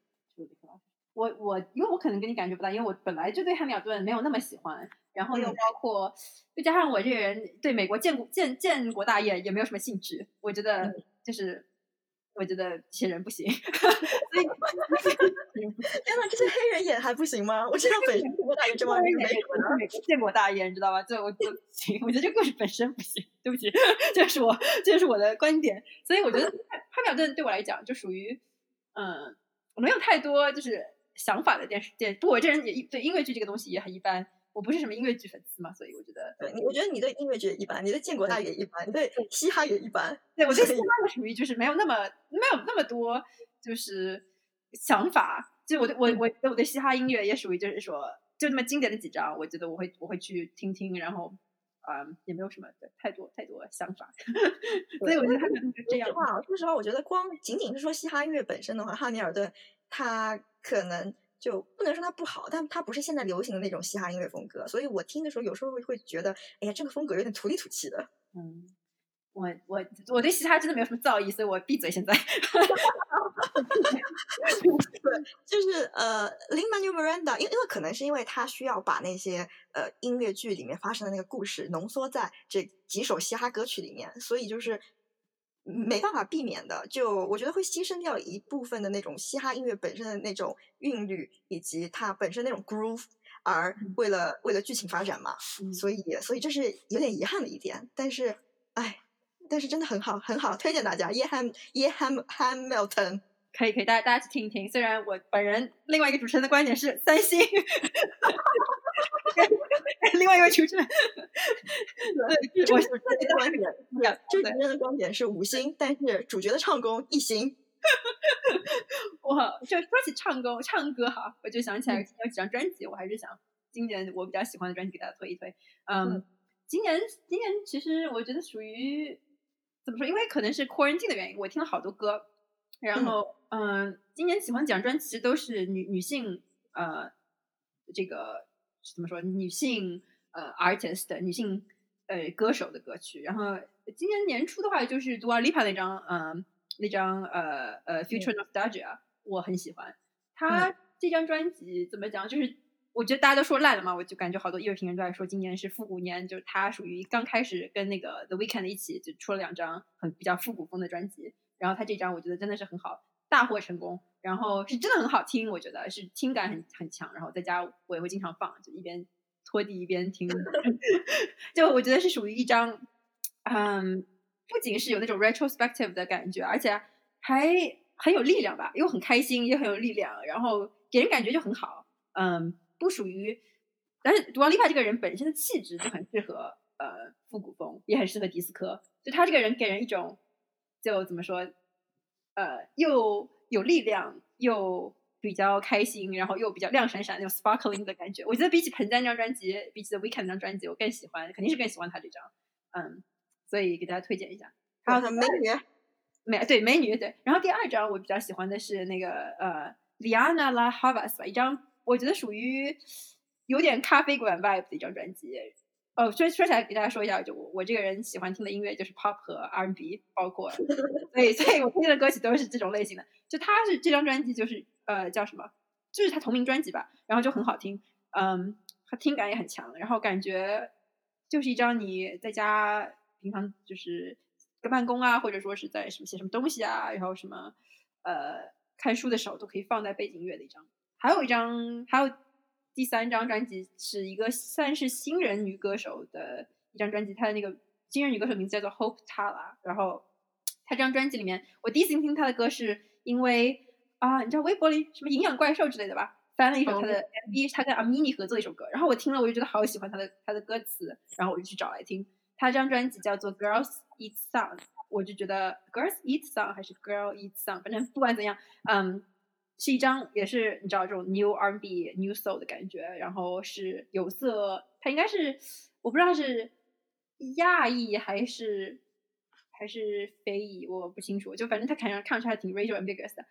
我我因为我可能跟你感觉不大，因为我本来就对汉密尔顿没有那么喜欢，然后又包括再加上我这个人对美国建国建建国大业也没有什么兴趣，我觉得就是 我觉得这些人不行，所以 天呐，这些黑人演还不行吗？我知道本身建国大业这帮人没美国建国大业，你知道吧？就我就行，我觉得这故事本身不行，对不起，这是我这是我的观点，所以我觉得汉密尔顿对我来讲就属于。嗯，我没有太多就是想法的电视电，不过我这人也对音乐剧这个东西也很一般，我不是什么音乐剧粉丝嘛，所以我觉得，对，我觉得你对音乐剧也一般，你对建国大也一般，你对嘻哈也一般，对我对嘻哈属于就是没有那么没有那么多就是想法，就我对我我我对嘻哈音乐也属于就是说就那么经典的几张，我觉得我会我会去听听，然后。啊，也没有什么太多太多想法，所以我觉得他可能是这样。说实话，我觉得光仅仅是说嘻哈音乐本身的话，汉密尔顿他可能就不能说他不好，但他不是现在流行的那种嘻哈音乐风格，所以我听的时候有时候会会觉得，哎呀，这个风格有点土里土气的。嗯。我我我对嘻哈真的没有什么造诣，所以我闭嘴。现在，对，就是呃，Lin Manuel Miranda，因因为可能是因为他需要把那些呃音乐剧里面发生的那个故事浓缩在这几首嘻哈歌曲里面，所以就是没办法避免的，就我觉得会牺牲掉一部分的那种嘻哈音乐本身的那种韵律以及它本身那种 groove，而为了为了剧情发展嘛，所以所以这是有点遗憾的一点，但是哎。但是真的很好，很好，推荐大家。耶汉耶汉 Hamilton，可以可以，大家大家去听一听。虽然我本人另外一个主持人的观点是三星，另外一位主持人，对，我主持人的观点，这主持人的观点是五星，但是主角的唱功一星。我，就说起唱功唱歌哈，我就想起来有几张专辑，我还是想今年我比较喜欢的专辑给大家推一推。嗯，今年今年其实我觉得属于。怎么说？因为可能是 quarantine 的原因，我听了好多歌。然后，嗯，今年喜欢几张专辑都是女女性，呃，这个怎么说？女性呃 artist，女性呃歌手的歌曲。然后今年年初的话，就是 Dua Lipa 那张，嗯，那张呃呃 Future Nostalgia，我很喜欢。他这张专辑怎么讲？就是。我觉得大家都说烂了嘛，我就感觉好多音乐评人都在说今年是复古年，就是他属于刚开始跟那个 The Weeknd 一起就出了两张很比较复古风的专辑，然后他这张我觉得真的是很好，大获成功，然后是真的很好听，我觉得是听感很很强，然后在家我也会经常放，就一边拖地一边听，就我觉得是属于一张，嗯，不仅是有那种 retrospective 的感觉，而且还很有力量吧，又很开心，又很有力量，然后给人感觉就很好，嗯。不属于，但是杜奥丽帕这个人本身的气质就很适合呃复古风，也很适合迪斯科。就他这个人给人一种，就怎么说，呃，又有力量，又比较开心，然后又比较亮闪闪那种 sparkling 的感觉。我觉得比起盆栽那张专辑，比起 The Weeknd 那张专辑，我更喜欢，肯定是更喜欢他这张。嗯，所以给大家推荐一下。还有美女，美对美女对。然后第二张我比较喜欢的是那个呃 Liana La Havas 吧，一张。我觉得属于有点咖啡馆 vibe 的一张专辑。哦，说说起来给大家说一下，就我我这个人喜欢听的音乐就是 pop 和 R&B，包括，所以所以我听的歌曲都是这种类型的。就他是这张专辑就是呃叫什么，就是他同名专辑吧，然后就很好听，嗯，他听感也很强，然后感觉就是一张你在家平常就是在办公啊，或者说是在什么写什么东西啊，然后什么呃看书的时候都可以放在背景音乐的一张。还有一张，还有第三张专辑是一个算是新人女歌手的一张专辑，她的那个新人女歌手名字叫做 Hope Tala。然后她这张专辑里面，我第一次听她的歌是因为啊，你知道微博里什么营养怪兽之类的吧，翻了一首她的 MV，她跟阿米尼合作一首歌，然后我听了我就觉得好喜欢她的她的歌词，然后我就去找来听。她这张专辑叫做 Girls Eat Song，我就觉得 Girls Eat Song 还是 Girl Eat Song，反正不管怎样，嗯。是一张也是你知道这种 New R&B、New Soul 的感觉，然后是有色，它应该是我不知道是亚裔还是还是非裔，我不清楚，就反正他看上看上去还挺 racial ambiguous 的。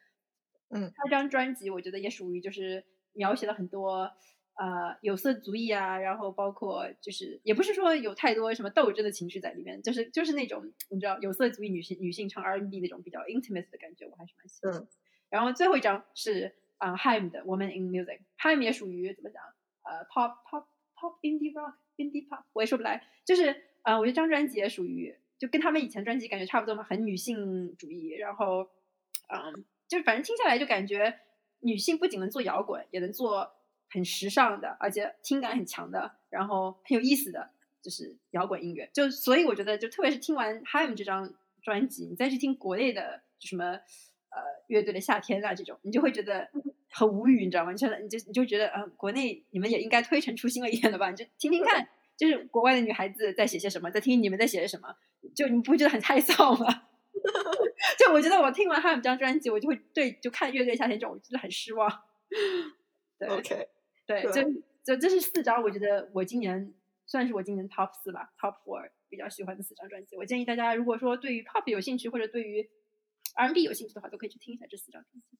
嗯，他这张专辑我觉得也属于就是描写了很多呃有色族裔啊，然后包括就是也不是说有太多什么斗争的情绪在里面，就是就是那种你知道有色族裔女性女性唱 R&B 那种比较 intimate 的感觉，我还是蛮喜欢。嗯然后最后一张是啊、Haim 的《Woman in Music》，Haim 也属于怎么讲呃 pop pop pop indie rock indie pop，我也说不来，就是呃我觉得这张专辑也属于就跟他们以前专辑感觉差不多嘛，很女性主义，然后嗯，就是反正听下来就感觉女性不仅能做摇滚，也能做很时尚的，而且听感很强的，然后很有意思的，就是摇滚音乐。就所以我觉得，就特别是听完 Haim 这张专辑，你再去听国内的什么呃乐队的夏天啊这种，你就会觉得很无语，你知道吗？你觉得你就你就觉得，嗯、国内你们也应该推陈出新了一点了吧？你就听听看，就是国外的女孩子在写些什么，在听你们在写些什么，就你不会觉得很害臊吗？就我觉得我听完他们这张专辑，我就会对就看乐队夏天这种，我觉得很失望。对，OK，对，对就就这是四张，我觉得我今年算是我今年 top 四吧，top four 比较喜欢的四张专辑。我建议大家，如果说对于 pop 有兴趣，或者对于 R&B 有兴趣的话，都可以去听一下这四张专辑。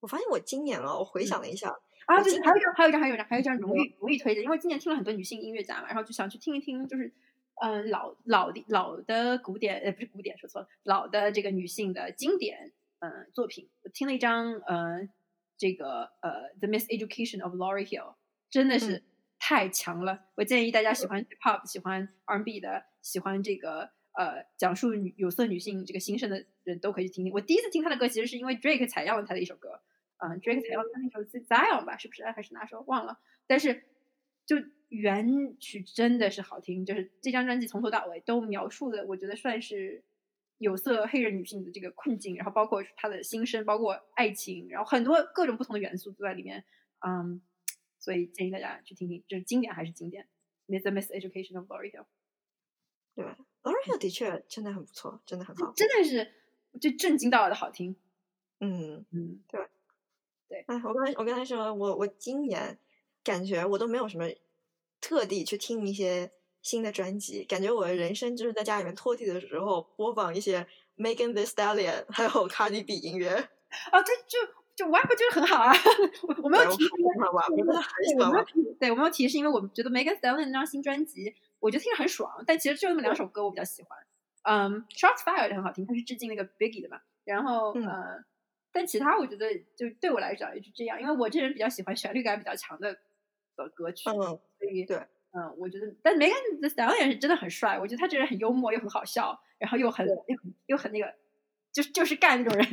我发现我今年啊，我回想了一下，啊，对，我今还有一张，还有一张，还有一张，还有一张荣誉荣誉推荐，因为今年听了很多女性音乐家嘛，然后就想去听一听，就是嗯、呃老老的老的古典，呃不是古典，说错了，老的这个女性的经典嗯、呃作品。我听了一张呃这个呃《The Miseducation of Laurie Hill》，真的是嗯太强了。我建议大家喜欢 hip hop、喜欢 R&B 的、喜欢这个呃讲述女有色女性这个心声的人都可以去听听。我第一次听他的歌，其实是因为 Drake 采样了他的一首歌。嗯，Drake 采样了他那首《Zion》吧，是不是？还是哪首？忘了。但是就原曲真的是好听，就是这张专辑从头到尾都描述的，我觉得算是有色黑人女性的这个困境，然后包括她的心声，包括爱情，然后很多各种不同的元素都在里面。嗯，所以建议大家去听听，就是经典还是经典。《The Miss Education of Lauria》对 a u r e 的确真的很不错，真的很好。真的是就震惊到了的好听。嗯，嗯，对对哎，我刚才我刚才说，我我今年感觉我都没有什么特地去听一些新的专辑，感觉我的人生就是在家里面拖地的时候播放一些 Megan Thee Stallion 还有 Cardi B 音乐。哦，对，就就 WAP 就是很好啊。我我没有提我。没有提，对我没有提，是因为我觉得 Megan Stallion 那张新专辑，我觉得听着很爽，但其实就那么两首歌我比较喜欢。嗯，Shots Fired 很好听，它是致敬那个 Biggie 的嘛。然后、嗯呃，但其他我觉得就对我来讲也就这样，因为我这人比较喜欢旋律感比较强的的歌曲，嗯，所以对嗯，我觉得，但 Megan Thee Stallion 是真的很帅，我觉得他这人很幽默又很好笑，然后又很又很又很那个，就是就是干那种人。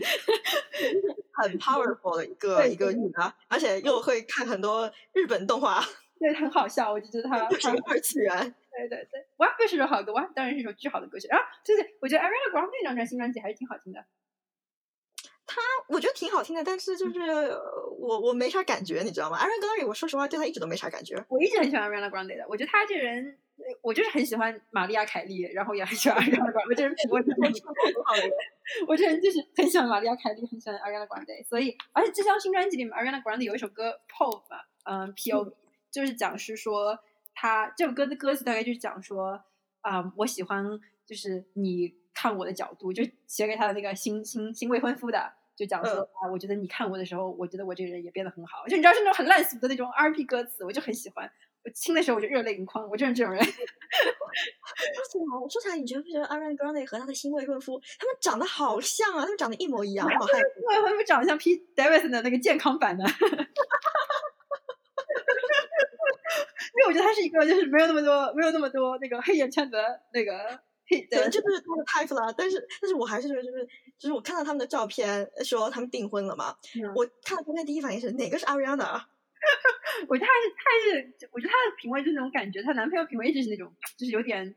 很 powerful 的一个一个女的，而且又会看很多日本动画，对，很好笑，我就觉得他是个二次元。对对对，WAP 是首好歌，WAP 当然是一首巨好的歌曲。然后对对，我觉得 Ariana Grande 那张专新专辑还是挺好听的。我觉得挺好听的，但是就是呃我我没啥感觉，你知道吗？Aaron Gary，我说实话对他一直都没啥感觉。我一直很喜欢 Ariana Grande 的，我觉得他这人，呃我就是很喜欢玛丽亚凯莉，然后也很喜欢 Ariana Grande。我这人品味真的很很好我这人就是很喜欢玛丽亚凯莉，很喜欢 Ariana Grande，所以而且这张新专辑里面，Ariana Grande 有一首歌嘛，嗯，P O V，就是讲是说她这首歌的歌词大概就是讲说，啊、我喜欢就是你看我的角度，就写给他的那个新新新未婚夫的，就讲说、嗯啊，我觉得你看我的时候，我觉得我这个人也变得很好，就你知道是那种很烂俗的那种 R P 歌词，我就很喜欢。我听的时候我就热泪盈眶，我就是这种人。说起来，说起来，你觉不觉得 Ariana Grande 和他的新未婚夫，他们长得好像啊，他们长得一模一样，好害怕。未婚夫长得像 P Davidson 的那个健康版的，因为我觉得他是一个就是没有那么多没有那么多那个黑眼圈的那个黑对，这就是他的 type 了。但是，但是我还是觉得，就是，就是我看到他们的照片，说他们订婚了嘛。嗯我看到照片第一反应是哪个是 Ariana？啊 我觉得他是他是我觉得他的品味就是那种感觉，她男朋友品味一直是那种就是有点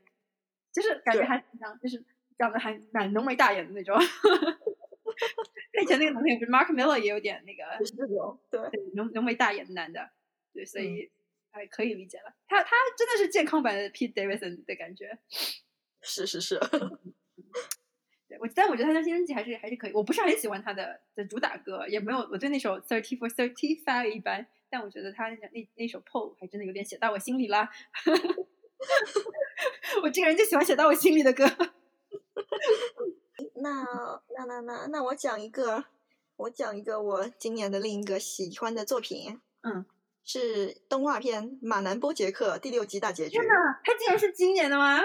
就是感觉对还像就是长得还蛮浓眉大眼的那种。他以前那个男朋友就是 Mark Miller 也有点那个就是这种，对，浓浓眉大眼的男的，对，所嗯以还可以理解了。他他真的是健康版的 Pete Davidson 的感觉。是是是，对，我，但我觉得他的新专辑还是还是可以。我不是很喜欢他的的主打歌，也没有我对那首 Thirty for Thirty Five 一般，但我觉得他那那那首 Pole 还真的有点写到我心里啦。我这个人就喜欢写到我心里的歌。那那那那那我讲一个，我讲一个我今年的另一个喜欢的作品，嗯，是动画片《马南波杰克》第六集大结局。真的，它竟然是今年的吗？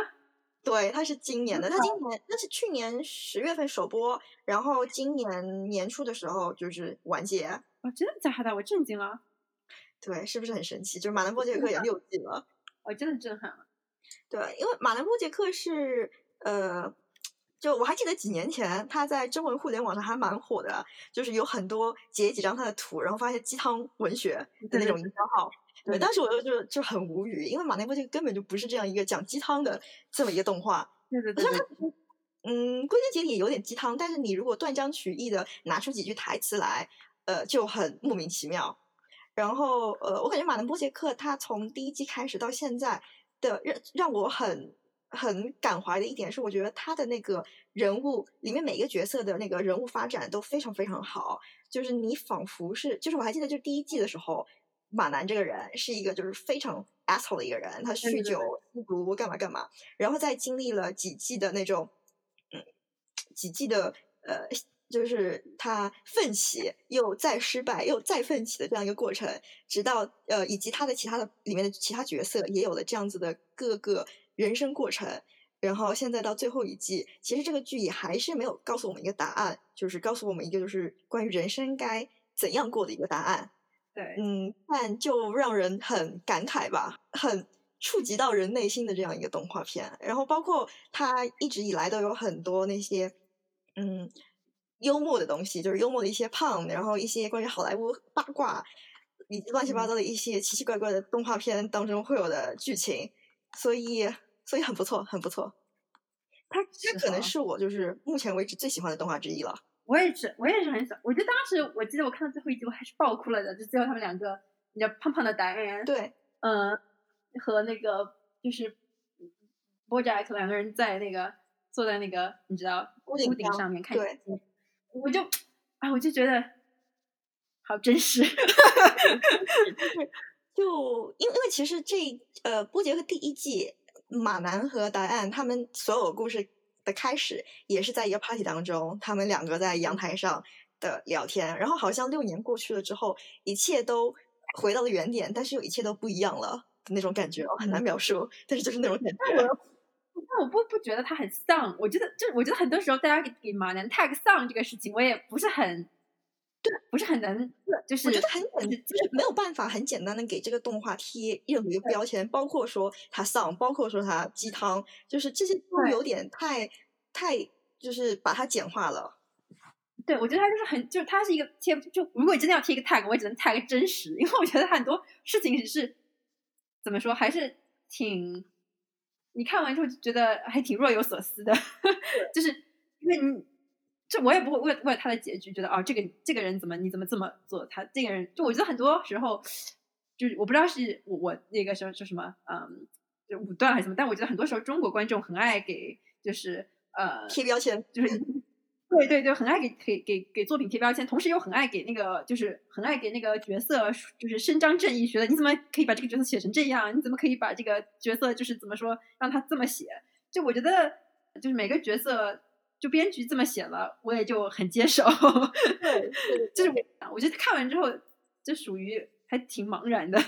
对，它是今年的，它今年那是去年十月份首播，然后今年年初的时候就是完结。哦，真的假的？我震惊了。对，是不是很神奇？就是马南波杰克也六季了，我真的震撼了。对，因为马南波杰克是呃。就我还记得几年前他在中文互联网上还蛮火的，就是有很多截几张他的图，然后发现鸡汤文学的那种营销号。对，当时我就就就很无语，因为马内波这个根本就不是这样一个讲鸡汤的这么一个动画。对对对。嗯，归根结底也有点鸡汤，但是你如果断章取义的拿出几句台词来，呃，就很莫名其妙。然后呃，我感觉马南波杰克他从第一季开始到现在的让让我很。很感怀的一点是，我觉得他的那个人物里面每一个角色的那个人物发展都非常非常好，就是你仿佛是，就是我还记得，就是第一季的时候，马南这个人是一个就是非常 asshole 的一个人，他酗酒、吸毒、干嘛干嘛，然后在经历了几季的那种，嗯，几季的呃，就是他奋起又再失败又再奋起的这样一个过程，直到呃，以及他的其他的里面的其他角色也有了这样子的各个。人生过程，然后现在到最后一季，其实这个剧也还是没有告诉我们一个答案，就是告诉我们一个就是关于人生该怎样过的一个答案。对，嗯，但就让人很感慨吧，很触及到人内心的这样一个动画片。然后包括他一直以来都有很多那些嗯幽默的东西，就是幽默的一些胖，然后一些关于好莱坞八卦以及乱七八糟的一些奇奇怪怪的动画片当中会有的剧情。所以，所以很不错，很不错。它这可能是我就是目前为止最喜欢的动画之一了。我也是，我也是很喜欢。我觉得当时我记得我看到最后一集，我还是爆哭了的。就最后他们两个，你知道胖胖的达人，对，嗯，和那个就是 Bojack 两个人在那个坐在那个你知道屋顶上面看，对，我就啊，我就觉得好真实。就因为因为其实这呃波杰和第一季马南和达安他们所有故事的开始也是在一个 party 当中，他们两个在阳台上的聊天，然后好像六年过去了之后，一切都回到了原点，但是又一切都不一样了的那种感觉，很难描述，但是就是那种感觉。但我不不觉得他很丧，我觉得就我觉得很多时候大家给给马南 tag 丧这个事情，我也不是很。对，不是很能，就是我觉得很简，就是没有办法很简单的给这个动画贴任何一个标签，包括说它丧，包括说它鸡汤，就是这些都有点太太，就是把它简化了。对，我觉得它就是很，就是它是一个贴，就如果真的要贴一个 tag，我只能 tag 真实，因为我觉得很多事情是怎么说，还是挺，你看完之后就觉得还挺若有所思的，就是因为你。这我也不会为为了他的结局觉得啊，这个这个人怎么你怎么这么做？他这个人就我觉得很多时候就是我不知道是我我那个时候说什么嗯，就武断还是什么，但我觉得很多时候中国观众很爱给就是呃贴标签，就是对对对，很爱给给给给作品贴标签，同时又很爱给那个就是很爱给那个角色就是伸张正义，觉得你怎么可以把这个角色写成这样？你怎么可以把这个角色就是怎么说让他这么写？就我觉得就是每个角色。就编剧这么写了，我也就很接受。对，就是我，我觉得看完之后，就属于还挺茫然的，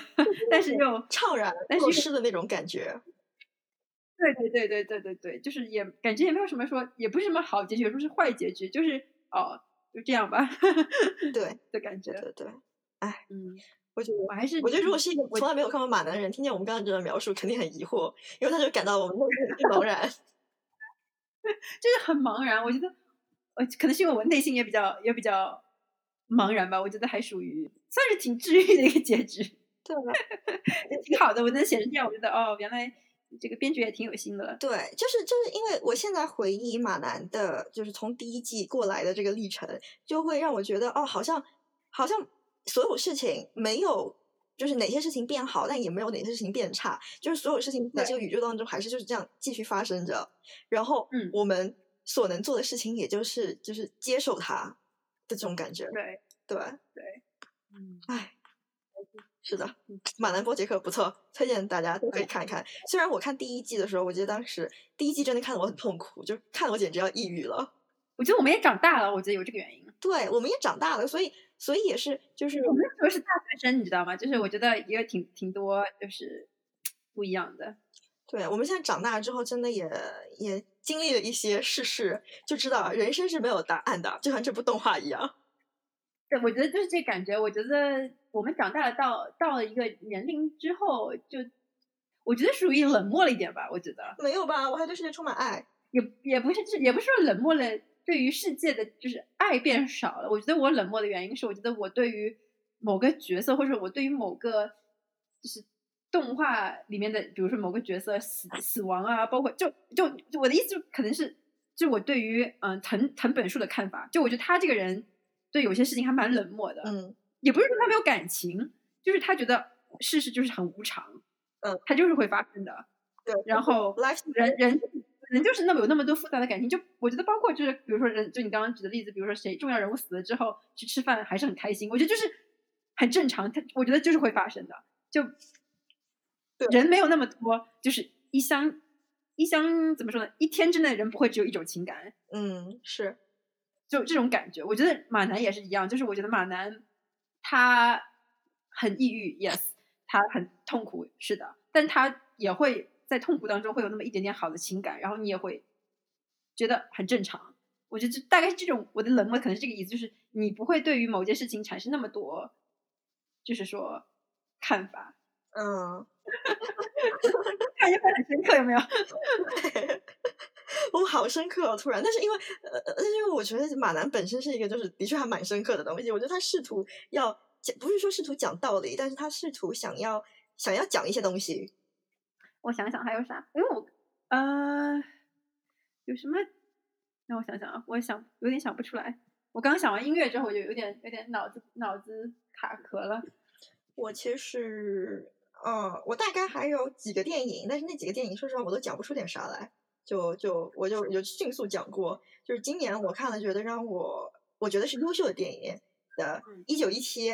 但是又怅然若失的那种感觉。对对对对对对对，就是也感觉也没有什么说，也不是什么好结局，也不是坏结局，就是哦，就这样吧。对 的感觉，对对。哎，嗯，我觉得我还是我觉得，如果是一个从来没有看过马男的人，听见我们刚刚这段描述，肯定很疑惑，因为他就感到我们内心茫然。就是很茫然，我觉得，呃，可能是因为我内心也比较也比较茫然吧。我觉得还属于算是挺治愈的一个结局，对，挺好的。我能写成这样，我觉得哦，原来这个编剧也挺有心的。对，就是就是因为我现在回忆马南的，就是从第一季过来的这个历程，就会让我觉得哦，好像好像所有事情没有。就是哪些事情变好，但也没有哪些事情变差。就是所有事情在这个宇宙当中还是就是这样继续发生着。然后，嗯，我们所能做的事情，也就是就是接受他的这种感觉。对对，对，嗯，唉，是的，马南波杰克不错，推荐大家都可以看一看。虽然我看第一季的时候，我记得当时第一季真的看得我很痛苦，就看得我简直要抑郁了。我觉得我们也长大了，我觉得有这个原因。对，我们也长大了，所以所以也是就是我们那时候是大学生，你知道吗？就是我觉得也挺挺多就是不一样的。对，我们现在长大了之后，真的也也经历了一些世事，就知道人生是没有答案的，就像这部动画一样。对，我觉得就是这感觉。我觉得我们长大了，到到了一个年龄之后，就我觉得属于冷漠了一点吧。我觉得没有吧，我还对世界充满爱。也也不是，也不是说冷漠了，对于世界的就是爱变少了。我觉得我冷漠的原因是，我觉得我对于某个角色，或者我对于某个就是动画里面的，比如说某个角色死死亡啊，包括就就就我的意思，就可能是就我对于嗯藤藤本树的看法，就我觉得他这个人。对有些事情还蛮冷漠的，嗯，也不是说他没有感情，就是他觉得世事实就是很无常，嗯，他就是会发生的，对。然后人人人就是那么有那么多复杂的感情，就我觉得包括就是比如说人，就你刚刚举的例子，比如说谁重要人物死了之后去吃饭还是很开心，我觉得就是很正常，他我觉得就是会发生的，就人没有那么多，就是一厢一厢怎么说呢？一天之内人不会只有一种情感，嗯，是。就这种感觉，我觉得马南也是一样。就是我觉得马南他很抑郁，yes，他很痛苦，是的。但他也会在痛苦当中会有那么一点点好的情感，然后你也会觉得很正常。我觉得大概是这种我的冷漠，可能是这个意思，就是你不会对于某件事情产生那么多，就是说看法。嗯，感觉很深刻，有没有？我好深刻哦！突然，但是因为呃，但是因为我觉得马南本身是一个就是的确还蛮深刻的东西。我觉得他试图要讲，不是说试图讲道理，但是他试图想要想要讲一些东西。我想想还有啥？因为我呃，有什么？让我想想啊，我想有点想不出来。我刚想完音乐之后，我就有点有点脑子脑子卡壳了。我其实，嗯，我大概还有几个电影，但是那几个电影，说实话，我都讲不出点啥来。就就我就就迅速讲过，就是今年我看了，觉得让我我觉得是优秀的电影的《一九一七》，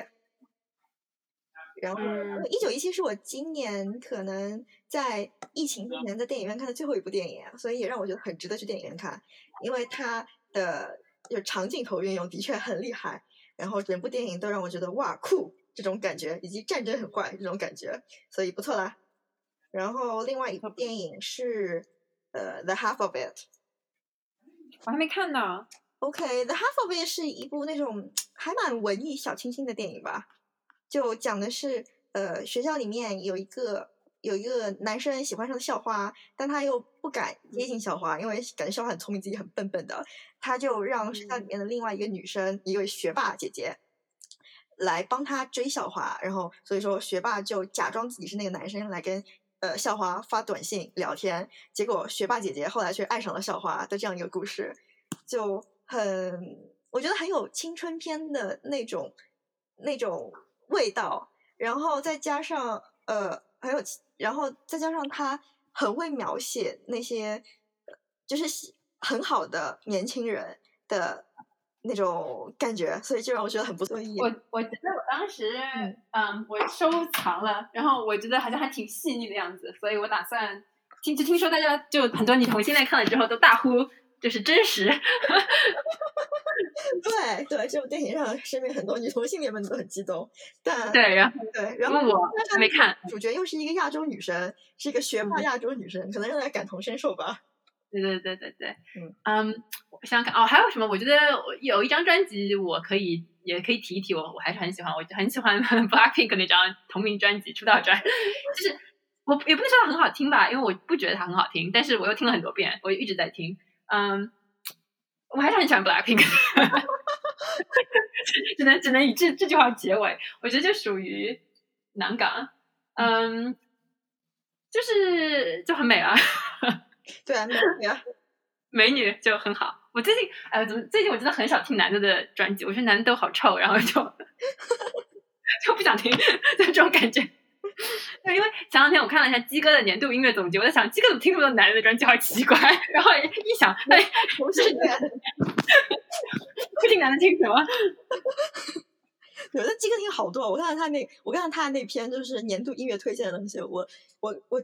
然后《一九一七》是我今年可能在疫情之前在电影院看的最后一部电影，所以也让我觉得很值得去电影院看，因为它的就长镜头运用的确很厉害，然后整部电影都让我觉得哇酷这种感觉，以及战争很怪这种感觉，所以不错啦。然后另外一部电影是。呃，The Half of It，我还没看呢。OK，The Half of It 是一部那种还蛮文艺小清新的电影吧，就讲的是呃学校里面有一个有一个男生喜欢上了校花，但他又不敢接近校花，因为感觉校花很聪明，自己很笨笨的，他就让学校里面的另外一个女生，一位学霸姐姐来帮他追校花，然后所以说学霸就假装自己是那个男生来跟。呃，校花发短信聊天，结果学霸姐姐后来却爱上了校花的这样一个故事，就很我觉得很有青春片的那种那种味道，然后再加上呃，很有，然后再加上他很会描写那些就是很好的年轻人的。那种感觉，所以就让我觉得很不错。我我觉得我当时，嗯，我收藏了，然后我觉得好像还挺细腻的样子，所以我打算听就听说大家就很多女同性恋看了之后都大呼就是真实。对对，这部电影让身边很多女同性恋们都很激动。但对，然后对，然后我还没看，主角又是一个亚洲女生，是一个学霸亚洲女生，可能让大家感同身受吧。对对对对对，嗯。嗯，我想想看哦，还有什么？我觉得有一张专辑我可以也可以提一提，我我还是很喜欢，我就很喜欢 Blackpink 那张同名专辑出道专，就是我也不能说它很好听吧，因为我不觉得它很好听，但是我又听了很多遍，我一直在听，嗯，我还是很喜欢 Blackpink，只能只能以这这句话结尾，我觉得就属于南港，嗯，就是就很美啊。对啊，美女啊，美女就很好。我最近，哎，怎么最近我真的很少听男的的专辑？我觉得男的都好臭，然后就 就不想听，就这种感觉。对，因为前两天我看了一下鸡哥的年度音乐总结，我在想鸡哥怎么听这么多男的的专辑，好奇怪。然后一想，哎，不是男的，不听男的听什么？有的鸡哥听好多，我看到他那，我看到他那篇就是年度音乐推荐的东西，我我我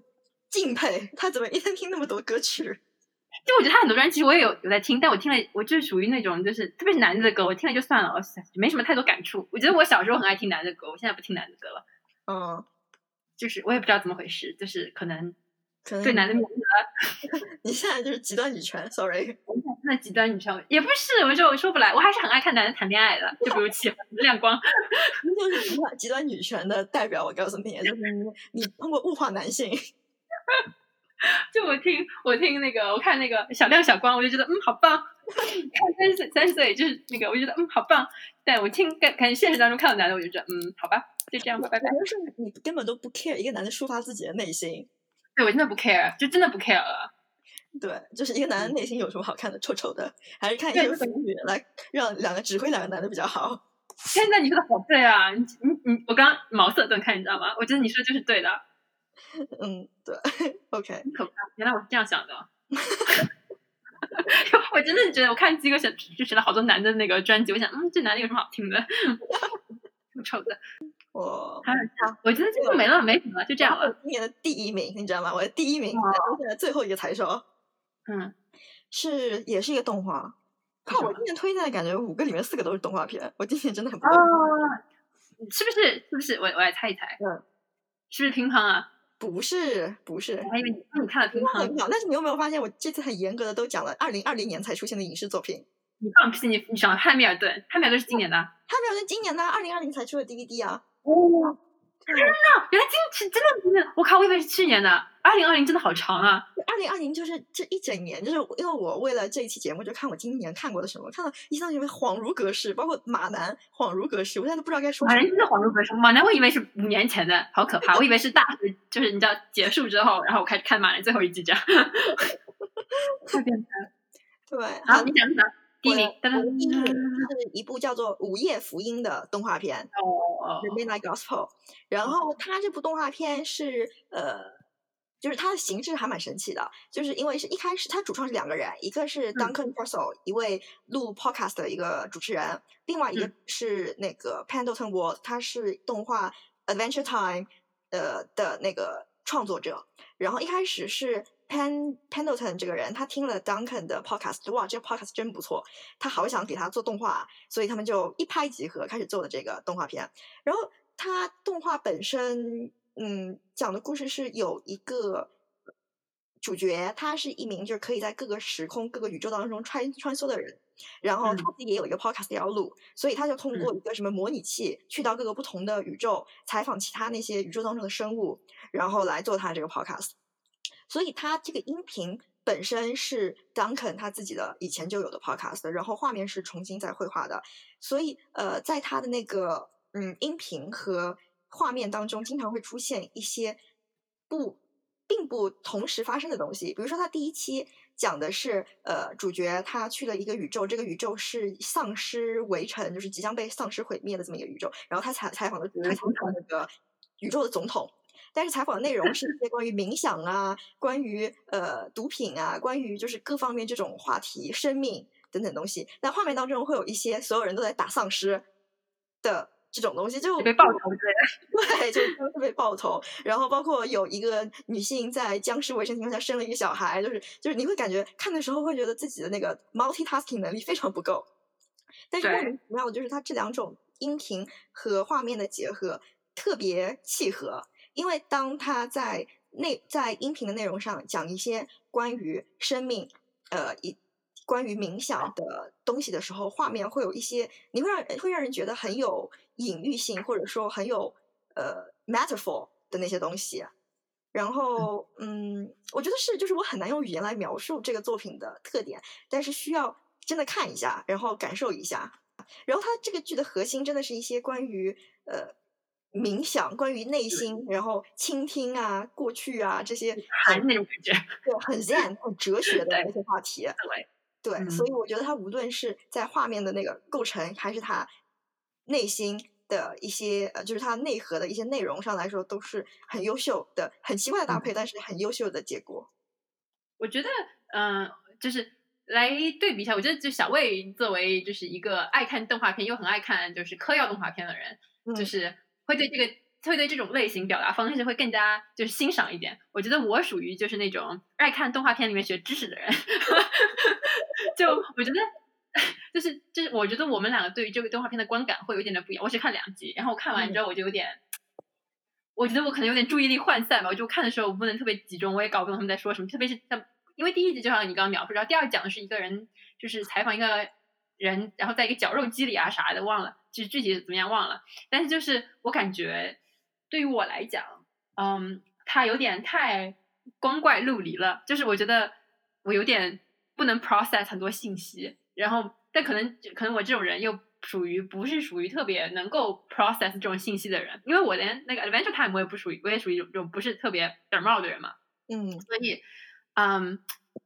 敬佩他怎么一天听那么多歌曲。就我觉得他很多专辑我也有有在听，但我听了我就是属于那种就是特别是男的的歌，我听了就算了，我没什么太多感触。我觉得我小时候很爱听男的歌，我现在不听男的歌了。嗯，就是我也不知道怎么回事，就是可能可能对男的名字，你现在就是极端女权，sorry。我现在极端女权也不是，我就我说不来，我还是很爱看男的谈恋爱的，就比如启亮光。就是极端极端女权的代表，我告诉你，就是你你通过物化男性。就我听我听那个我看那个小亮小光，我就觉得嗯好棒。看三岁三岁就是那个，我就觉得嗯好棒。但我听感感觉现实当中看到男的，我就觉得嗯好吧，就这样吧，拜拜。就是你根本都不 care 一个男的抒发自己的内心。对我真的不 care，就真的不 care 了。对，就是一个男的内心有什么好看的，臭臭的，还是看一些腐女来让两个指挥两个男的比较好。现在你说的好对啊，你你你，我刚刚茅塞顿开，你知道吗？我觉得你说的就是对的。嗯，对，OK，可怕！原来我是这样想的。我真的觉得，我看几个选就选了好多男的那个专辑，我想，嗯，这男的有什么好听的？丑的，我还有他，我觉得这个没了，没什么，就这样了。今年的第一名，你知道吗？我的第一名，现在最后一个才说，嗯，是也是一个动画。看我今年推荐的感觉，五个里面四个都是动画片。我今年真的很不哦，是不是？是不是？我我来猜一猜，嗯，是不是乒乓啊？不是，不是，我还以为你你看了乒乓，但是你有没有发现，我这次很严格的都讲了二零二零年才出现的影视作品。你放屁！你你想汉密尔顿，汉密尔顿是今年的，汉密尔顿今年的二零二零才出的 DVD 啊。哦，真的，原来今是真的，真的，我靠，我以为是去年的。二零二零真的好长啊！二零二零就是这一整年，就是因为我为了这一期节目就看我今年看过的什么，看到一上里面恍如隔世，包括马南恍如隔世，我现在都不知道该说。马南真的恍如隔世，马南我以为是五年前的，好可怕！我以为是大学，就是你知道结束之后，然后我开始看马南最后一季这样。太变态了。对，好，你讲什么？第一名，第一名是一部叫做《午夜福音》的动画片，哦《The Midnight Gospel》。然后它这部动画片是呃。就是它的形式还蛮神奇的，就是因为是一开始它主创是两个人，一个是 Duncan Trussell，一位录 podcast 的一个主持人，另外一个是那个 Pendleton Ward，他是动画 Adventure Time 呃的那个创作者。然后一开始是 Pen Pendleton 这个人，他听了 Duncan 的 podcast，哇，这个 podcast 真不错，他好想给他做动画，所以他们就一拍即合，开始做的这个动画片。然后他动画本身。嗯，讲的故事是有一个主角，他是一名就是可以在各个时空、各个宇宙当中穿穿梭的人，然后他自己也有一个 podcast 要录，所以他就通过一个什么模拟器去到各个不同的宇宙，采访其他那些宇宙当中的生物，然后来做他这个 podcast。所以他这个音频本身是 Duncan 他自己的以前就有的 podcast，然后画面是重新再绘画的，所以呃，在他的那个嗯音频和画面当中经常会出现一些不并不同时发生的东西，比如说他第一期讲的是呃主角他去了一个宇宙，这个宇宙是丧尸围城，就是即将被丧尸毁灭的这么一个宇宙，然后他采采访的采访那个宇宙的总统，但是采访的内容是一 些关于冥想啊，关于呃毒品啊，关于就是各方面这种话题、生命等等东西，那画面当中会有一些所有人都在打丧尸的。这种东西就被爆头对，对，就特别爆头。然后包括有一个女性在僵尸围城情况下生了一个小孩，就是就是你会感觉看的时候会觉得自己的那个 multitasking 能力非常不够。但是莫名其妙的就是它这两种音频和画面的结合特别契合，因为当他在内在音频的内容上讲一些关于生命，呃一。关于冥想的东西的时候，画面会有一些，你会让会让人觉得很有隐喻性，或者说很有呃 metaphor 的那些东西。然后，嗯，我觉得是，就是我很难用语言来描述这个作品的特点，但是需要真的看一下，然后感受一下。然后，它这个剧的核心真的是一些关于呃冥想、关于内心，然后倾听啊、过去啊这些很那种感觉，对，很 zen、很哲学的那些话题。对。对，所以我觉得他无论是在画面的那个构成，还是他内心的一些呃，就是它内核的一些内容上来说，都是很优秀的，很奇怪的搭配，但是很优秀的结果。我觉得，嗯，就是来对比一下，我觉得就小魏作为就是一个爱看动画片又很爱看就是嗑药动画片的人，就是会对这个会对这种类型表达方式会更加就是欣赏一点。我觉得我属于就是那种爱看动画片里面学知识的人，就我觉得 就是就是我觉得我们两个对于这个动画片的观感会有一点点不一样。我只看两集，然后我看完之后我就有点。我觉得我可能有点注意力涣散吧，我就看的时候我不能特别集中，我也搞不懂他们在说什么。特别是像，因为第一集就像你刚刚描述，然后第二讲的是一个人就是采访一个人，然后在一个绞肉机里啊啥的，忘了，就是具体怎么样忘了。但是就是我感觉对于我来讲，嗯，他有点太光怪陆离了，就是我觉得我有点不能 process 很多信息，然后但可能可能我这种人又。属于不是属于特别能够 process 这种信息的人，因为我连那个 Adventure Time 我也不属于，我也属于这种不是特别感冒的人嘛。嗯，所以，嗯，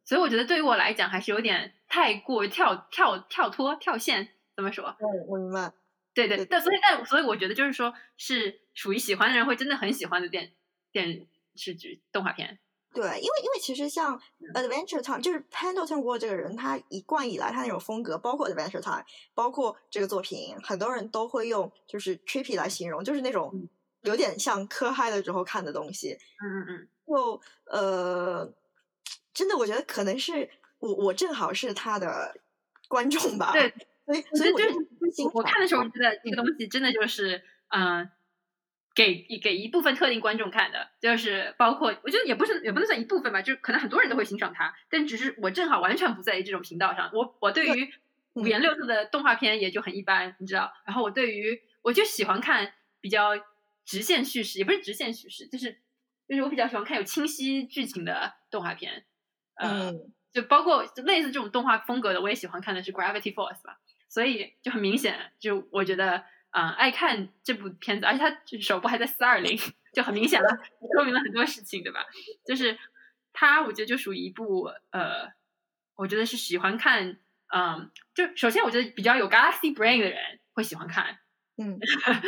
所以我觉得对于我来讲还是有点太过跳跳跳脱跳线，怎么说？嗯，我明白。对对，但所以但所以我觉得就是说是属于喜欢的人会真的很喜欢的电电视剧动画片。对，因为因为其实像 Adventure Time，就是 Pendleton Ward 这个人，他一贯以来他那种风格，包括 Adventure Time，包括这个作品，很多人都会用就是 trippy 来形容，就是那种有点像磕嗨的时候看的东西。嗯嗯嗯。就呃，真的，我觉得可能是我我正好是他的观众吧。对，所以所以我就我看的时候觉得这个东西真的就是嗯。给给一部分特定观众看的，就是包括我觉得也不是也不能算一部分吧，就是可能很多人都会欣赏它，但只是我正好完全不在意这种频道上。我我对于五颜六色的动画片也就很一般，你知道。然后我对于我就喜欢看比较直线叙事，也不是直线叙事，就是就是我比较喜欢看有清晰剧情的动画片。嗯，就包括类似这种动画风格的，我也喜欢看的是 Gravity Force 吧。所以就很明显，就我觉得。嗯，爱看这部片子，而且它首部还在四二零，就很明显了，说明了很多事情，对吧？就是它，我觉得就属于一部呃，我觉得是喜欢看，嗯，就首先我觉得比较有 Galaxy Brain 的人会喜欢看，嗯，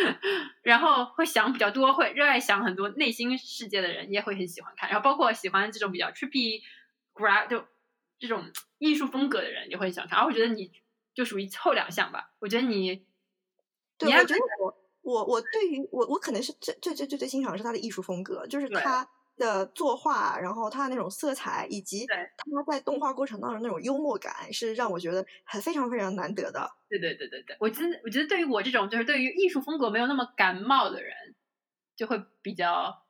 然后会想比较多，会热爱想很多内心世界的人也会很喜欢看，然后包括喜欢这种比较 trippy gra 就这种艺术风格的人也会喜欢看，而我觉得你就属于后两项吧，我觉得你。对，我觉得我我我对于我我可能是最最最最最欣赏的是他的艺术风格，就是他的作画，然后他的那种色彩，以及他在动画过程当中那种幽默感，是让我觉得很非常非常难得的。对对对对对，我真我觉得对于我这种就是对于艺术风格没有那么感冒的人，就会比较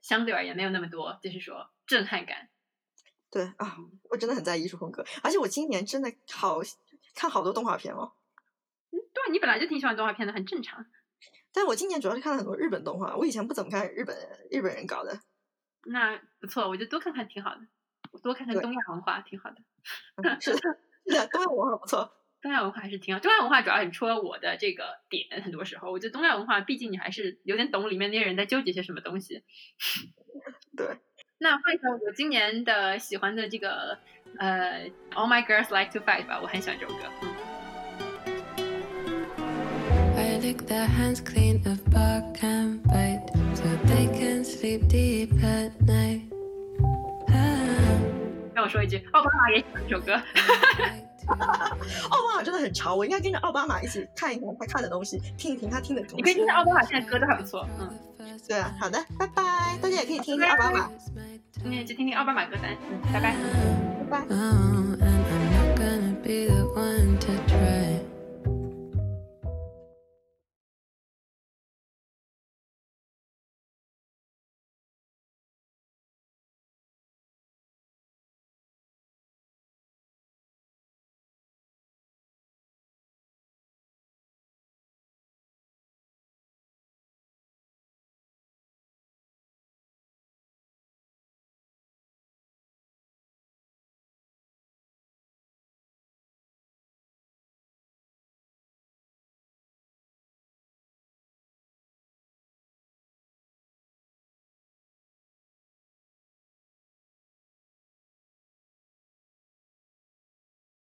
相对而言没有那么多，就是说震撼感。对啊，我真的很在意艺术风格，而且我今年真的好看好多动画片哦。嗯对，你本来就挺喜欢动画片的，很正常。但我今年主要是看了很多日本动画，我以前不怎么看日本日本人搞的。那不错，我觉得多看看挺好的，多看看东亚文化挺好的。是的，是的，东亚文化不错，东亚文化还是挺好。东亚文化主要是戳我的这个点，很多时候我觉得东亚文化，毕竟你还是有点懂里面那些人在纠结些什么东西。对。那换一首我今年的喜欢的这个呃，All My Girls Like to Fight 吧，我很喜欢这首歌。嗯。lick their hands clean of bark and bite so they can sleep deep at night. 让我说一句，奥巴马也喜欢这首歌。奥巴马真的很潮，我应该跟着奥巴马一起看一看他看的东西，听一听他听的东西。你可以听听奥巴马现在歌都还不错，嗯，对啊，好的，拜拜，大家也可以听听奥巴马，今天就听听奥巴马歌单，嗯，拜拜，拜拜。